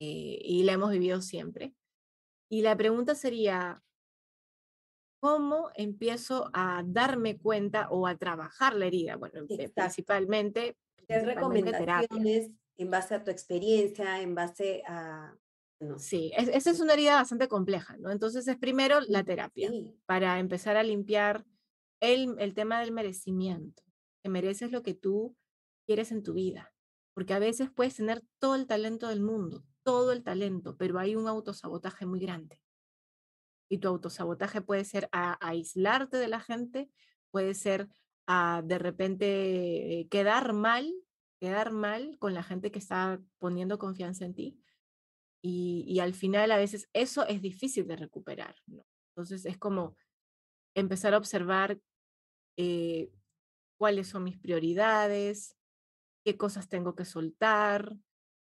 [SPEAKER 2] eh, y la hemos vivido siempre. Y la pregunta sería, ¿cómo empiezo a darme cuenta o a trabajar la herida? Bueno, principalmente,
[SPEAKER 1] ¿Qué recomendaciones en base a tu experiencia, en base a
[SPEAKER 2] Sí, esa es una herida bastante compleja, ¿no? Entonces es primero la terapia para empezar a limpiar el, el tema del merecimiento, que mereces lo que tú quieres en tu vida, porque a veces puedes tener todo el talento del mundo, todo el talento, pero hay un autosabotaje muy grande. Y tu autosabotaje puede ser a, aislarte de la gente, puede ser a de repente quedar mal quedar mal con la gente que está poniendo confianza en ti. Y, y al final a veces eso es difícil de recuperar. ¿no? Entonces es como empezar a observar eh, cuáles son mis prioridades, qué cosas tengo que soltar,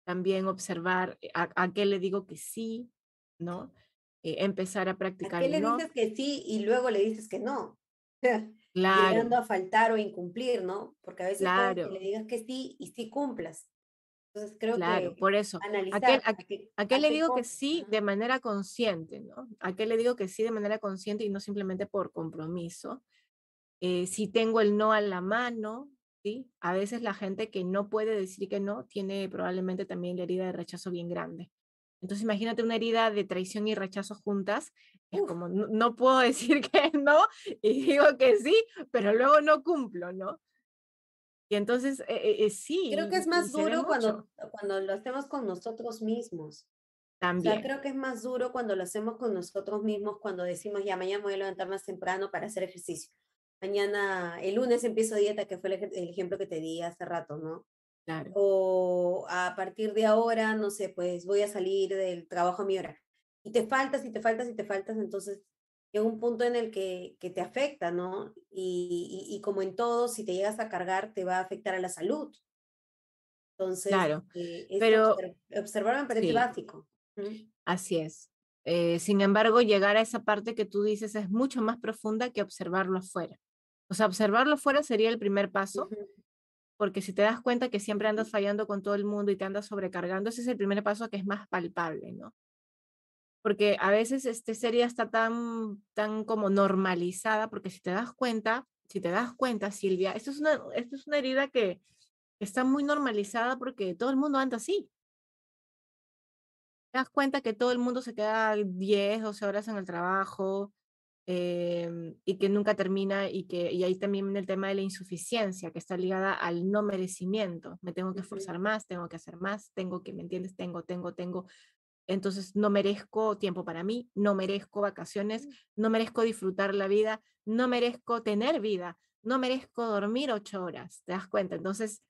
[SPEAKER 2] también observar eh, a, qué le digo que sí, ¿no? Eh, empezar a practicar.
[SPEAKER 1] ¿A qué le dices que sí y luego le dices que no? [laughs]
[SPEAKER 2] Claro.
[SPEAKER 1] Llegando a faltar o incumplir, ¿no? Porque a veces claro. que le digas que sí y sí cumplas. Entonces creo
[SPEAKER 2] claro, por eso. ¿A qué, le digo que sí de manera consciente, ¿no? ¿A qué le digo que sí de manera consciente y no simplemente por compromiso? Eh, si tengo el no a la mano, ¿sí? A veces la gente que no puede decir que no tiene probablemente también la herida de rechazo bien grande. Entonces imagínate una herida de traición y rechazo juntas. Es como, no, puedo [laughs] decir que no y digo que sí, pero luego no cumplo, ¿no? Y entonces, eh, eh, sí.
[SPEAKER 1] Creo que es más duro cuando, cuando lo hacemos con nosotros mismos.
[SPEAKER 2] También.
[SPEAKER 1] O sea, creo que es más duro cuando lo hacemos con nosotros mismos, cuando decimos, ya mañana voy a levantar más temprano para hacer ejercicio. Mañana, el lunes empiezo dieta, que fue el, ejemplo que te di hace rato, ¿no?
[SPEAKER 2] Claro.
[SPEAKER 1] O a partir de ahora, no sé, pues voy a salir del trabajo a mi hora. Y te faltas y te faltas y te faltas, entonces llega un punto en el que, que te afecta, ¿no? Y, y, como en todo, si te llegas a cargar, te va a afectar a la salud. Entonces,
[SPEAKER 2] claro, eh, pero
[SPEAKER 1] observar me parece básico.
[SPEAKER 2] Así es. Eh, sin embargo, llegar a esa parte que tú dices es mucho más profunda que observarlo afuera. O sea, observarlo afuera sería el primer paso, porque si te das cuenta que siempre andas fallando con todo el mundo y te andas sobrecargando, ese es el primer paso que es más palpable, ¿no? Porque a veces este serie está tan, tan como normalizada, porque si te das cuenta, si te das cuenta, Silvia, esto es una, esto es una herida que está muy normalizada porque todo el mundo anda así. Te das cuenta que todo el mundo se queda 10, 12 horas en el trabajo em, y que nunca termina y que y ahí también el tema de la insuficiencia que está ligada al no merecimiento. Me tengo que esforzar más, tengo que hacer más, tengo que, ¿me entiendes? Tengo, tengo, tengo entonces no merezco tiempo para mí, no merezco vacaciones, mm. no merezco disfrutar la vida, no merezco tener vida, no merezco dormir ocho horas, ¿te das cuenta? Entonces,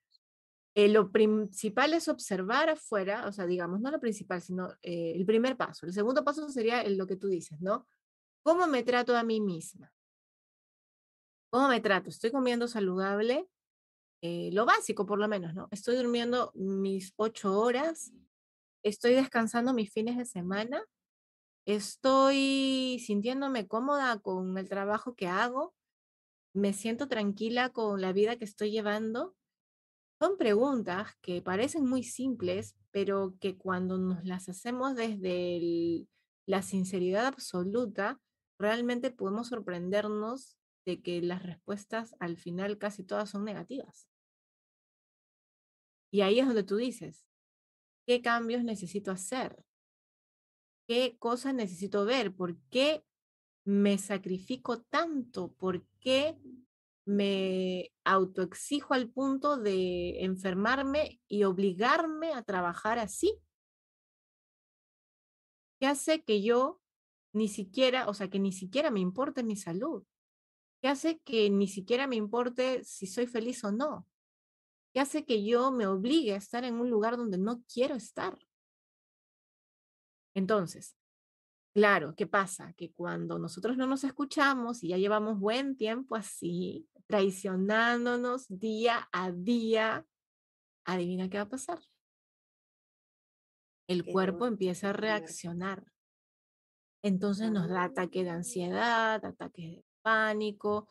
[SPEAKER 2] eh, lo principal es observar afuera, o sea, digamos, no lo principal, sino eh, el primer paso. El segundo paso sería lo que tú dices, ¿no? ¿Cómo me trato a mí misma? ¿Cómo me trato? ¿Estoy comiendo saludable? Eh, lo básico, por lo menos, ¿no? Estoy durmiendo mis ocho horas, estoy descansando mis fines de semana, estoy sintiéndome cómoda con el trabajo que hago, me siento tranquila con la vida que estoy llevando. Son preguntas que parecen muy simples, pero que cuando nos las hacemos desde la sinceridad absoluta, realmente podemos sorprendernos de que las respuestas al final casi todas son negativas. Y ahí es donde tú dices, ¿Qué cambios necesito hacer? ¿Qué cosas necesito ver? ¿Por qué me sacrifico tanto? ¿Por qué me autoexijo al punto de enfermarme y obligarme a trabajar así? ¿Qué hace que yo ni siquiera, o sea, que ni siquiera me importe mi salud? ¿Qué hace que ni siquiera me importe si soy feliz o no? ¿Qué hace que yo me obligue a estar en un lugar donde no quiero estar. Entonces, claro, ¿qué pasa? Que cuando nosotros no nos escuchamos y ya llevamos buen tiempo así, traicionándonos día a día, adivina qué va a pasar. El cuerpo empieza a reaccionar. Entonces nos da ataque de ansiedad, ataque de pánico,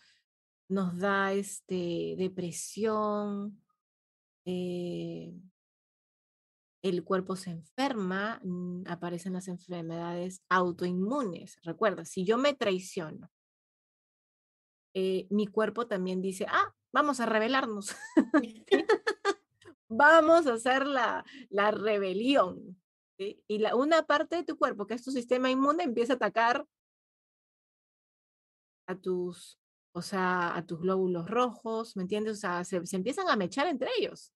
[SPEAKER 2] nos da este, depresión, eh, el cuerpo se enferma, mm, aparecen las enfermedades autoinmunes. Recuerda, si yo me traiciono, eh, mi cuerpo también dice, ah, vamos a rebelarnos. [laughs] vamos a hacer la, la rebelión. Y la, una parte de tu cuerpo, que es tu sistema inmune, empieza a atacar a tus, o sea, a tus glóbulos rojos, ¿me entiendes? O sea, se empiezan a mechar entre ellos.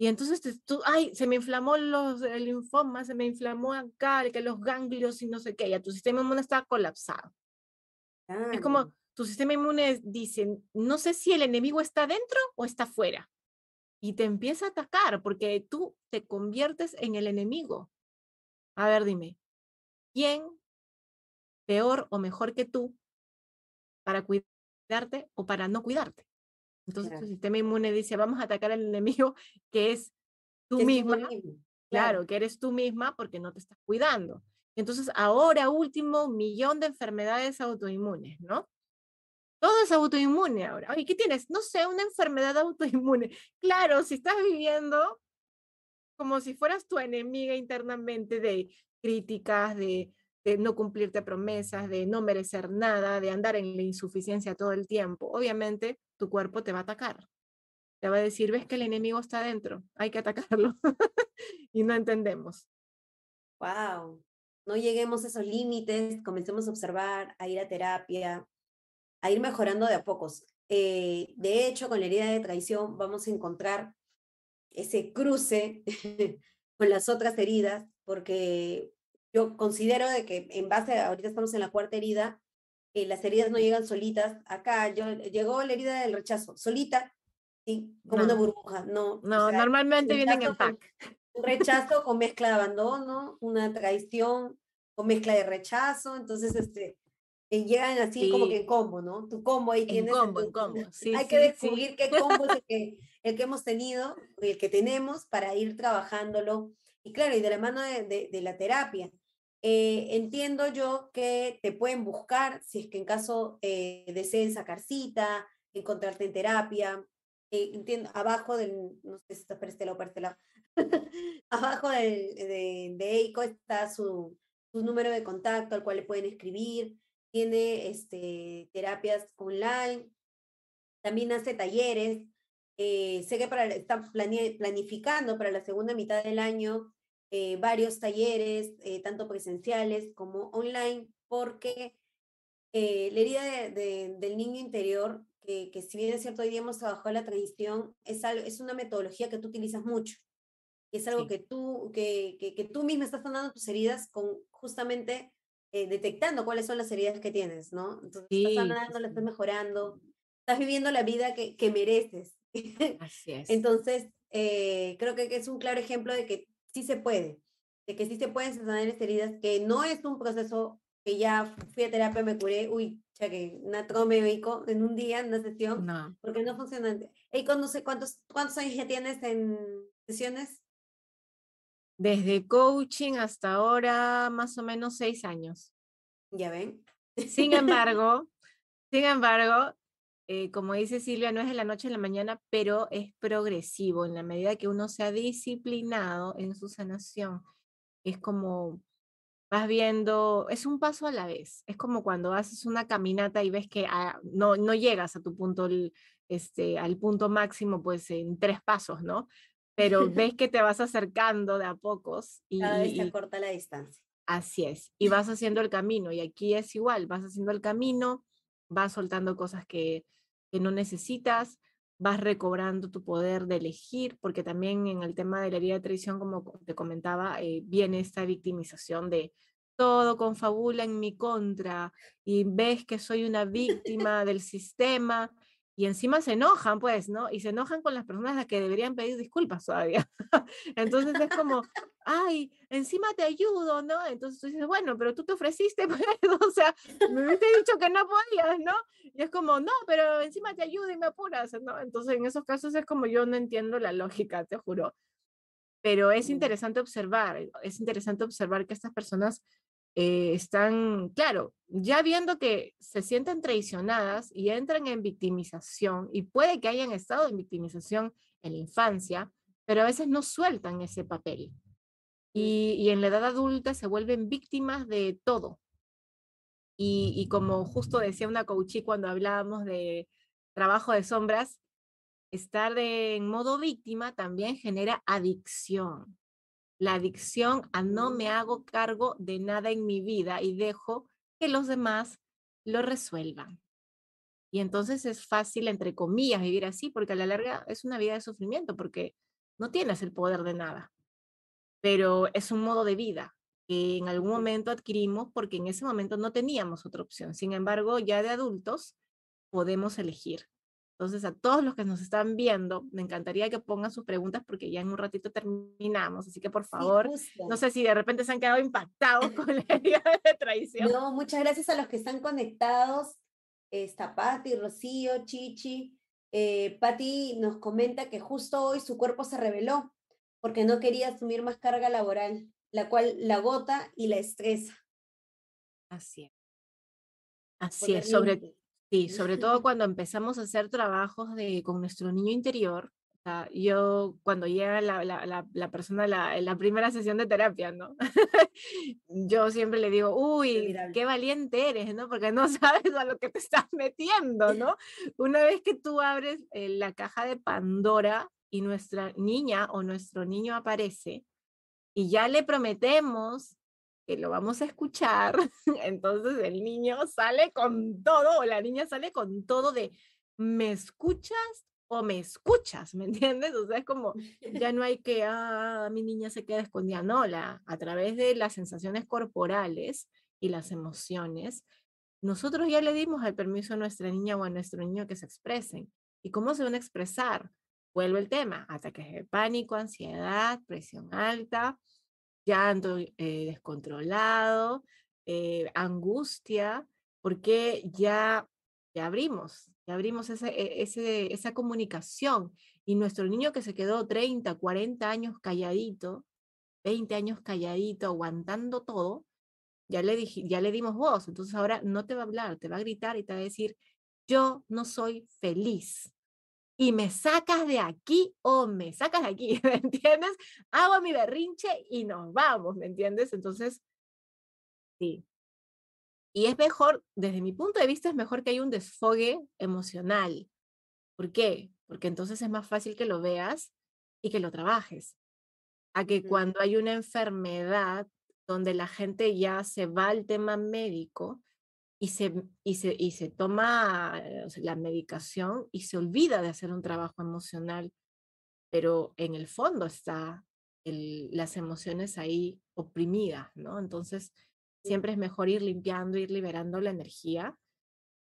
[SPEAKER 2] Y entonces tú, ay, se me inflamó los, el linfoma, se me inflamó acá, que los ganglios y no sé qué, ya tu sistema inmune está colapsado. Es como tu sistema inmune dice, no sé si el enemigo está dentro o está fuera. y te empieza a atacar porque tú te conviertes en el enemigo. A ver, dime, ¿quién peor o mejor que tú para cuidarte o para no cuidarte? Entonces tu sistema inmune dice, vamos a atacar al enemigo [laughs] que es tú misma. Claro. que eres tú misma porque no te estás cuidando. Entonces, ahora último, millón de enfermedades autoinmunes, ¿no? Todo es autoinmune ahora. ¿Y ¿qué tienes? No sé, una enfermedad autoinmune. [laughs] Claro, si estás viviendo como si fueras tu enemiga internamente de críticas, de, de no cumplirte promesas, de no merecer nada, de andar en la insuficiencia todo el tiempo, obviamente tu cuerpo te va a atacar. Te va a decir, ves que el enemigo está dentro, hay que atacarlo. [laughs] y no entendemos.
[SPEAKER 1] Wow. No lleguemos a esos límites, comencemos a observar, a ir a terapia, a ir mejorando de a pocos. Eh, de hecho, con la herida de traición vamos a encontrar ese cruce [laughs] con las otras heridas, porque yo considero de que en base, a, ahorita estamos en la cuarta herida, eh, las heridas no llegan solitas. Acá yo, llegó la herida del rechazo, solita, ¿sí? como una burbuja. No,
[SPEAKER 2] no normalmente vienen en pack.
[SPEAKER 1] Un rechazo con mezcla de abandono, una traición con mezcla de rechazo, entonces este, eh, llegan así como que en combo, ¿no? Tu combo ahí tienes.
[SPEAKER 2] En combo, en combo. [laughs] Sí,
[SPEAKER 1] hay que descubrir qué combo es el que, el que hemos tenido, el que tenemos para ir trabajándolo. Y claro, y de la mano de, de, la terapia. Eh, entiendo yo que te pueden buscar si es que en caso eh, deseen sacar cita, encontrarte en terapia, eh, entiendo, abajo del, no sé si está para este lado, para este lado, [laughs] abajo del, de, de EICO está su, su, número de contacto al cual le pueden escribir, tiene este, terapias online, también hace talleres, eh, sé que para, está planificando para la segunda mitad del año eh, varios talleres, tanto presenciales como online, porque la herida de, del niño interior que, si bien es cierto, hoy día hemos trabajado la tradición, es, algo, es una metodología que tú utilizas mucho. Es algo que, tú, que, que, tú misma estás sanando tus heridas con justamente eh, detectando cuáles son las heridas que tienes, ¿no? Entonces estás sanando, la estás mejorando, estás viviendo la vida que, que mereces. [laughs]
[SPEAKER 2] Así es.
[SPEAKER 1] Entonces, eh, creo que es un claro ejemplo de que sí se puede, de que sí se pueden sanar las heridas, que no es un proceso que ya fui a terapia, me curé, uy, ya que una médico en un día, en una sesión,
[SPEAKER 2] no.
[SPEAKER 1] porque no funciona. ¿Y no sé cuántos, cuántos años ya tienes en sesiones?
[SPEAKER 2] Desde coaching hasta ahora, más o menos seis años.
[SPEAKER 1] Ya ven.
[SPEAKER 2] Sin [laughs] embargo, sin embargo, eh, como dice Silvia, no es de la noche a la mañana, pero es progresivo en la medida que uno se ha disciplinado en su sanación. Es como vas viendo, es un paso a la vez. Es como cuando haces una caminata y ves que ah, no, no llegas a tu punto, este, al punto máximo, pues en tres pasos, ¿no? Pero [laughs] ves que te vas acercando de a pocos.
[SPEAKER 1] Y, Cada vez te acorta la distancia.
[SPEAKER 2] Así es. Y vas haciendo el camino. Y aquí es igual, vas haciendo el camino, vas soltando cosas que, que no necesitas, vas recobrando tu poder de elegir, porque también en el tema de la herida de traición, como te comentaba, eh, viene esta victimización de todo confabula en mi contra y ves que soy una [laughs] víctima del sistema y encima se enojan, pues, ¿no? Y se enojan con las personas a las que deberían pedir disculpas todavía. [laughs] Entonces es como, ay, encima te ayudo, ¿no? Entonces tú dices, bueno, pero tú te ofreciste, [laughs] pues, o sea, me hubiese dicho que no podías, ¿no? Y es como, no, pero encima te ayudo y me apuras, ¿no? Entonces en esos casos es como yo no entiendo la lógica, te juro. Pero es interesante observar, es interesante observar que estas personas eh, están, claro, ya viendo que se sienten traicionadas y entran en victimización, y puede que hayan estado en victimización en la infancia, pero a veces no sueltan ese papel. Y, y en la edad adulta se vuelven víctimas de todo. Y, y como justo decía una coachí cuando hablábamos de trabajo de sombras, estar en modo víctima también genera adicción la adicción a no me hago cargo de nada en mi vida y dejo que los demás lo resuelvan. Y entonces es fácil, entre comillas, vivir así, porque a la larga es una vida de sufrimiento, porque no tienes el poder de nada. Pero es un modo de vida que en algún momento adquirimos porque en ese momento no teníamos otra opción. Sin embargo, ya de adultos podemos elegir. Entonces, a todos los que nos están viendo, me encantaría que pongan sus preguntas porque ya en un ratito terminamos. Así que, por favor, no sé si de repente se han quedado impactados con la herida de traición.
[SPEAKER 1] No, muchas gracias a los que están conectados. Está Patti, Rocío, Chichi. Eh, Patti nos comenta que justo hoy su cuerpo se reveló porque no quería asumir más carga laboral, la cual la agota y la estresa.
[SPEAKER 2] Así es. Así es, sobre, Sí, sobre todo cuando empezamos a hacer trabajos de, con nuestro niño interior. yo cuando llega la, la, la, persona la, la primera sesión de terapia, ¿no? [laughs] yo siempre le digo, uy, qué valiente eres, ¿no? Porque no [laughs] sabes a lo que te estás metiendo, ¿no? Una vez que tú abres eh, la caja de Pandora y nuestra niña o nuestro niño aparece y ya le prometemos que lo vamos a escuchar, [laughs] entonces el niño sale con todo o la niña sale con todo de, ¿me escuchas o me escuchas? [laughs] ¿Me entiendes? O sea, es como, ya no hay que, ah, mi niña se queda escondida, no, la, a través de las sensaciones corporales y las emociones, nosotros ya le dimos el permiso a nuestra niña o a nuestro niño que se expresen. ¿Y cómo se van a expresar? Vuelve el tema, ataques de pánico, ansiedad, presión alta, llanto eh, descontrolado, eh, angustia, porque ya, ya abrimos, ya abrimos e, ese, esa comunicación. Y nuestro niño que se quedó 30, 40 años calladito, 20 años calladito, aguantando todo, ya le, ya le dimos voz. Entonces ahora no te va a hablar, te va a gritar y te va a decir, yo no soy feliz y me sacas de aquí o me sacas de aquí, [laughs] ¿me entiendes? Hago mi berrinche y nos vamos, ¿me entiendes? Entonces, sí. Y es mejor, desde mi punto de vista, es mejor que haya un desfogue emocional. ¿Por qué? Porque entonces es más fácil que lo veas y que lo trabajes. A que cuando hay una enfermedad donde la gente ya se va al tema médico, y se, y se, y se toma eh, la medicación y se olvida de hacer un trabajo emocional, pero en el fondo está las emociones ahí oprimidas, ¿no? Entonces, siempre es mejor ir limpiando, ir liberando la energía.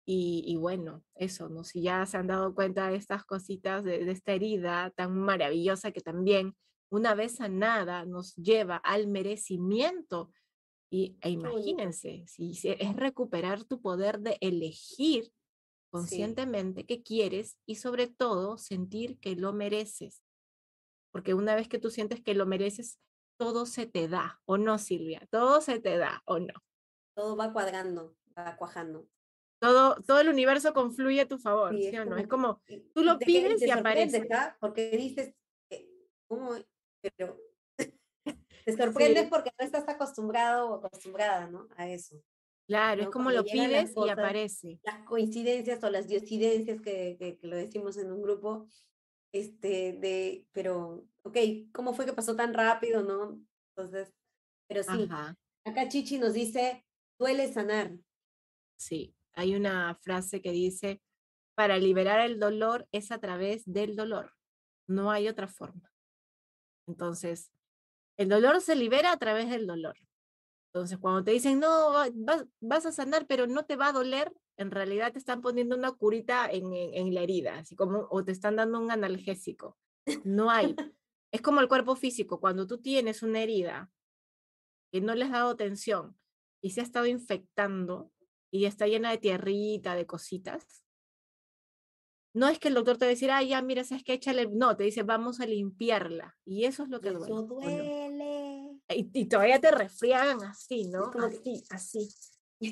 [SPEAKER 2] Y, y, bueno, eso, ¿no? Si ya se han dado cuenta de estas cositas, de, de esta herida tan maravillosa que también una vez sanada nos lleva al merecimiento y, e imagínense, si es recuperar tu poder de elegir conscientemente qué quieres y sobre todo sentir que lo mereces. Porque una vez que tú sientes que lo mereces, todo se te da, ¿o no, Silvia? Todo se te da, ¿o no?
[SPEAKER 1] Todo va cuadrando, va cuajando.
[SPEAKER 2] Todo, todo el universo confluye a tu favor, ¿sí, o no? es como, tú lo pides y aparece.
[SPEAKER 1] Porque dices, ¿cómo? Pero te sorprendes porque no estás acostumbrado o acostumbrada, ¿no? A eso.
[SPEAKER 2] Claro, es como lo pides y aparece.
[SPEAKER 1] Las coincidencias o las diocidencias que, que, lo decimos en un grupo, este, de, pero, ok, ¿cómo fue que pasó tan rápido, no? Entonces, pero sí. Acá Chichi nos dice, duele sanar.
[SPEAKER 2] Sí, hay una frase que dice, para liberar el dolor es a través del dolor, no hay otra forma. Entonces, el dolor se libera a través del dolor. Entonces, cuando te dicen, no, vas, a sanar, pero no te va a doler, en realidad te están poniendo una curita en, en, la herida, así como, o te están dando un analgésico. No hay. [laughs] es como el cuerpo físico, cuando tú tienes una herida que no le has dado atención y se ha estado infectando y está llena de tierrita, de cositas, no es que el doctor te va a decir, ah, ya, mira, es que échale. No, te dice, vamos a limpiarla. Y eso es lo que
[SPEAKER 1] duele. Eso duele.
[SPEAKER 2] Y, todavía te refriegan así, ¿no? Como así, así.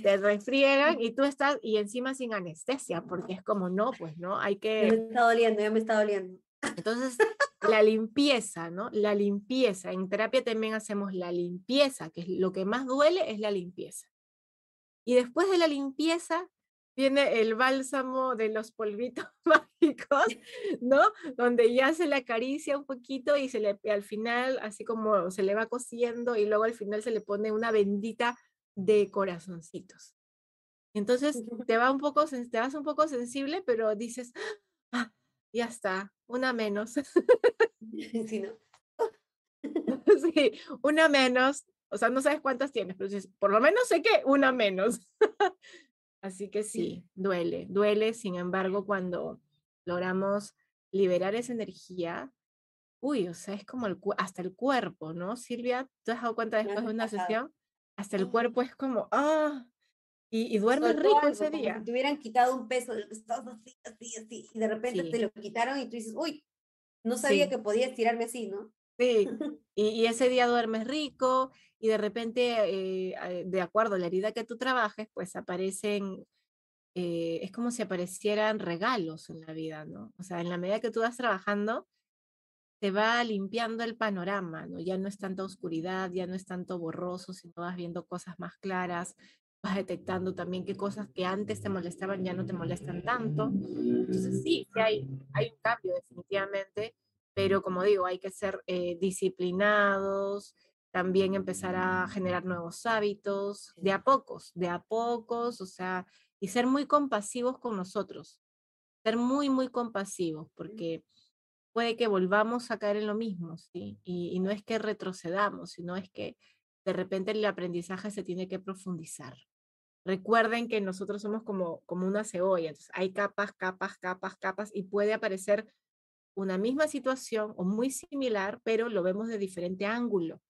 [SPEAKER 2] Te [laughs] refriegan y tú estás, y encima sin anestesia, porque es como, no, pues, ¿no? Hay que.
[SPEAKER 1] Ya me está doliendo, ya me está doliendo.
[SPEAKER 2] Entonces, [laughs] la limpieza, ¿no? La limpieza. En terapia también hacemos la limpieza, que es lo que más duele es la limpieza. Y después de la limpieza, tiene el bálsamo de los polvitos [laughs] mágicos, ¿no? Donde ya se le acaricia un poquito y se le, al final, así como se le va cosiendo y luego al final se le pone una bendita de corazoncitos. Entonces te, va un poco, te vas un poco sensible, pero dices, ah, ya está, una menos. [laughs]
[SPEAKER 1] Sí, ¿no? [laughs]
[SPEAKER 2] sí, una menos. O sea, no sabes cuántas tienes, pero dices, por lo menos sé que una menos. Así que sí, duele, duele, sin embargo, cuando logramos liberar esa energía, uy, o sea, es como el, hasta el cuerpo, ¿no? Silvia, ¿te has dado cuenta después de una sesión? Hasta el cuerpo es como, ah, y, y duermes rico ese día.
[SPEAKER 1] si te hubieran quitado un peso, estás así, así, así, y de repente te lo quitaron y tú dices, uy, no sabía que podías tirarme así, ¿no?
[SPEAKER 2] Sí, [laughs] y, y, ese día duermes rico y de repente, eh, de acuerdo a la herida que tú trabajes, pues aparecen, eh, es como si aparecieran regalos en la vida, ¿no? O sea, en la medida que tú vas trabajando, te va limpiando el panorama, ¿no? Ya no es tanta oscuridad, ya no es tanto borroso, sino vas viendo cosas más claras, vas detectando también qué cosas que antes te molestaban ya no te molestan tanto. Entonces sí, sí hay, hay un cambio definitivamente, pero como digo, hay que ser eh, disciplinados, también empezar a generar nuevos hábitos, de a pocos, de a pocos, o sea, y ser muy compasivos con nosotros, ser muy, muy compasivos, porque puede que volvamos a caer en lo mismo, ¿sí? Y, y no es que retrocedamos, sino es que de repente el aprendizaje se tiene que profundizar. Recuerden que nosotros somos como, como una cebolla, entonces hay capas, capas, capas, capas y puede aparecer una misma situación o muy similar, pero lo vemos de diferente ángulo.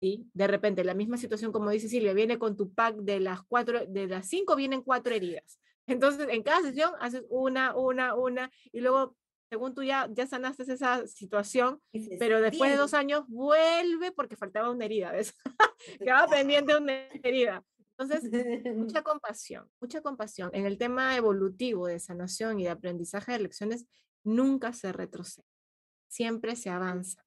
[SPEAKER 2] ¿sí? De repente, la misma situación, como dice Silvia, viene con tu pack de las cuatro, de las cinco vienen cuatro heridas. [laughs] Entonces, en cada sesión haces una, una, una, y luego, según tú ya, ya sanaste esa situación, pero después de dos años vuelve porque faltaba una herida, ¿ves? [laughs] Quedaba pendiente una herida. Entonces, [laughs] mucha compasión, mucha compasión. En el tema evolutivo de sanación y de aprendizaje de lecciones, nunca se retrocede, siempre se avanza.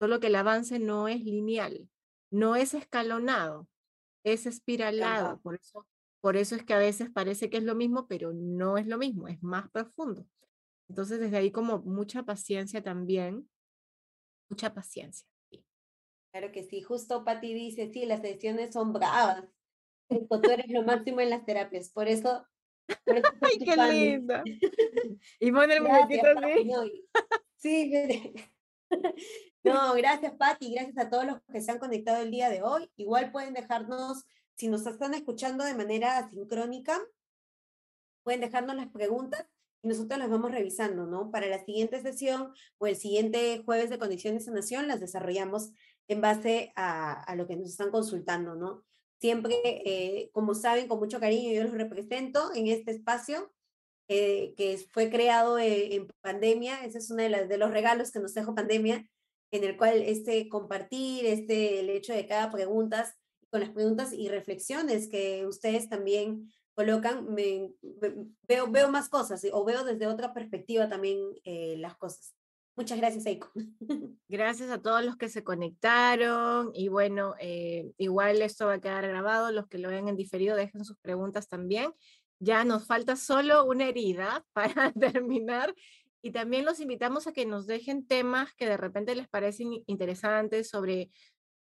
[SPEAKER 2] Solo que el avance no es lineal, no es escalonado, es espiralado. Por eso, por eso es que a veces parece que es lo mismo, pero no es lo mismo, es más profundo. Entonces, desde ahí como mucha paciencia también, mucha paciencia.
[SPEAKER 1] Claro que sí, justo Patti dice, sí, las sesiones son bravas, [laughs] tú eres lo máximo en las terapias, por eso... [laughs]
[SPEAKER 2] ¡Ay, qué linda! [laughs] Y pone el muñequito así.
[SPEAKER 1] Sí, [laughs] no, gracias Patti, gracias a todos los que se han conectado el día de hoy. Igual pueden dejarnos, si nos están escuchando de manera sincrónica, pueden dejarnos las preguntas y nosotros las vamos revisando, ¿no? Para la siguiente sesión o el siguiente jueves de condiciones de sanación las desarrollamos en base a, a lo que nos están consultando, ¿no? Siempre, eh, como saben, con mucho cariño yo los represento en este espacio eh, que fue creado eh, en pandemia. Ese es uno de, de, los regalos que nos dejó pandemia, en el cual este compartir, este, el hecho de cada preguntas, con las preguntas y reflexiones que ustedes también colocan, me, veo, veo más cosas o veo desde otra perspectiva también las cosas. Muchas gracias, Eiko. [laughs]
[SPEAKER 2] Gracias a todos los que se conectaron y bueno, eh, igual esto va a quedar grabado, los que lo vean en diferido dejen sus preguntas también. Ya nos falta solo una herida [laughs] para terminar y también los invitamos a que nos dejen temas que de repente les parecen interesantes sobre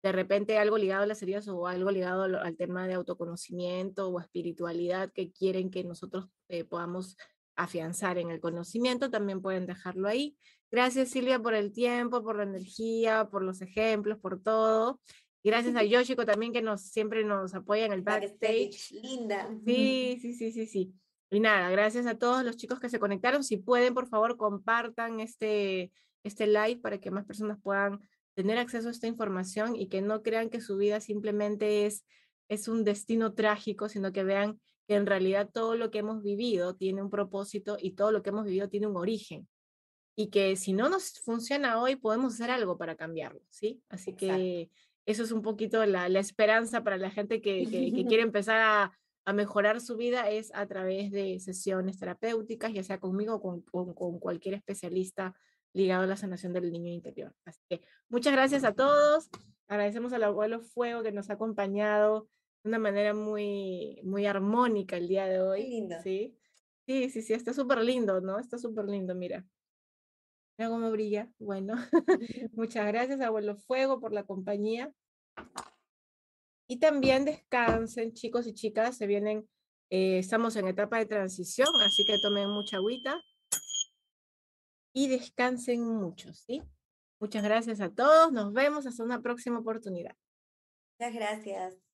[SPEAKER 2] de repente algo ligado a las heridas o algo ligado al, tema de autoconocimiento o espiritualidad que quieren que nosotros eh, podamos afianzar en el conocimiento, también pueden dejarlo ahí. Gracias Silvia por el tiempo, por la energía, por los ejemplos, por todo. Gracias a [laughs] Yoshiko también que nos siempre nos apoya en el backstage.
[SPEAKER 1] Linda.
[SPEAKER 2] Sí, sí, sí, sí, sí. Y nada, gracias a todos los chicos que se conectaron. Si pueden, por favor, compartan este, este live para que más personas puedan tener acceso a esta información y que no crean que su vida simplemente es, es un destino trágico, sino que vean que en realidad todo lo que hemos vivido tiene un propósito y todo lo que hemos vivido tiene un origen y que si no nos funciona hoy, podemos hacer algo para cambiarlo, ¿sí? Así que eso es un poquito la, la esperanza para la gente que, que, quiere [laughs] empezar a, a, mejorar su vida, es a través de sesiones terapéuticas, ya sea conmigo o con, con, con, cualquier especialista ligado a la sanación del niño interior. Así que muchas gracias a todos, agradecemos al abuelo Fuego que nos ha acompañado de una manera muy, muy armónica el día de hoy.
[SPEAKER 1] lindo.
[SPEAKER 2] Sí, sí, sí, sí, está súper lindo, ¿no? Está súper lindo, mira. Mira cómo brilla. Bueno, [laughs] muchas gracias, Abuelo Fuego, por la compañía. Y también descansen, chicos y chicas, se vienen, eh, estamos en etapa de transición, así que tomen mucha agüita y descansen mucho, ¿sí? Muchas gracias a todos, nos vemos hasta una próxima oportunidad.
[SPEAKER 1] Muchas gracias.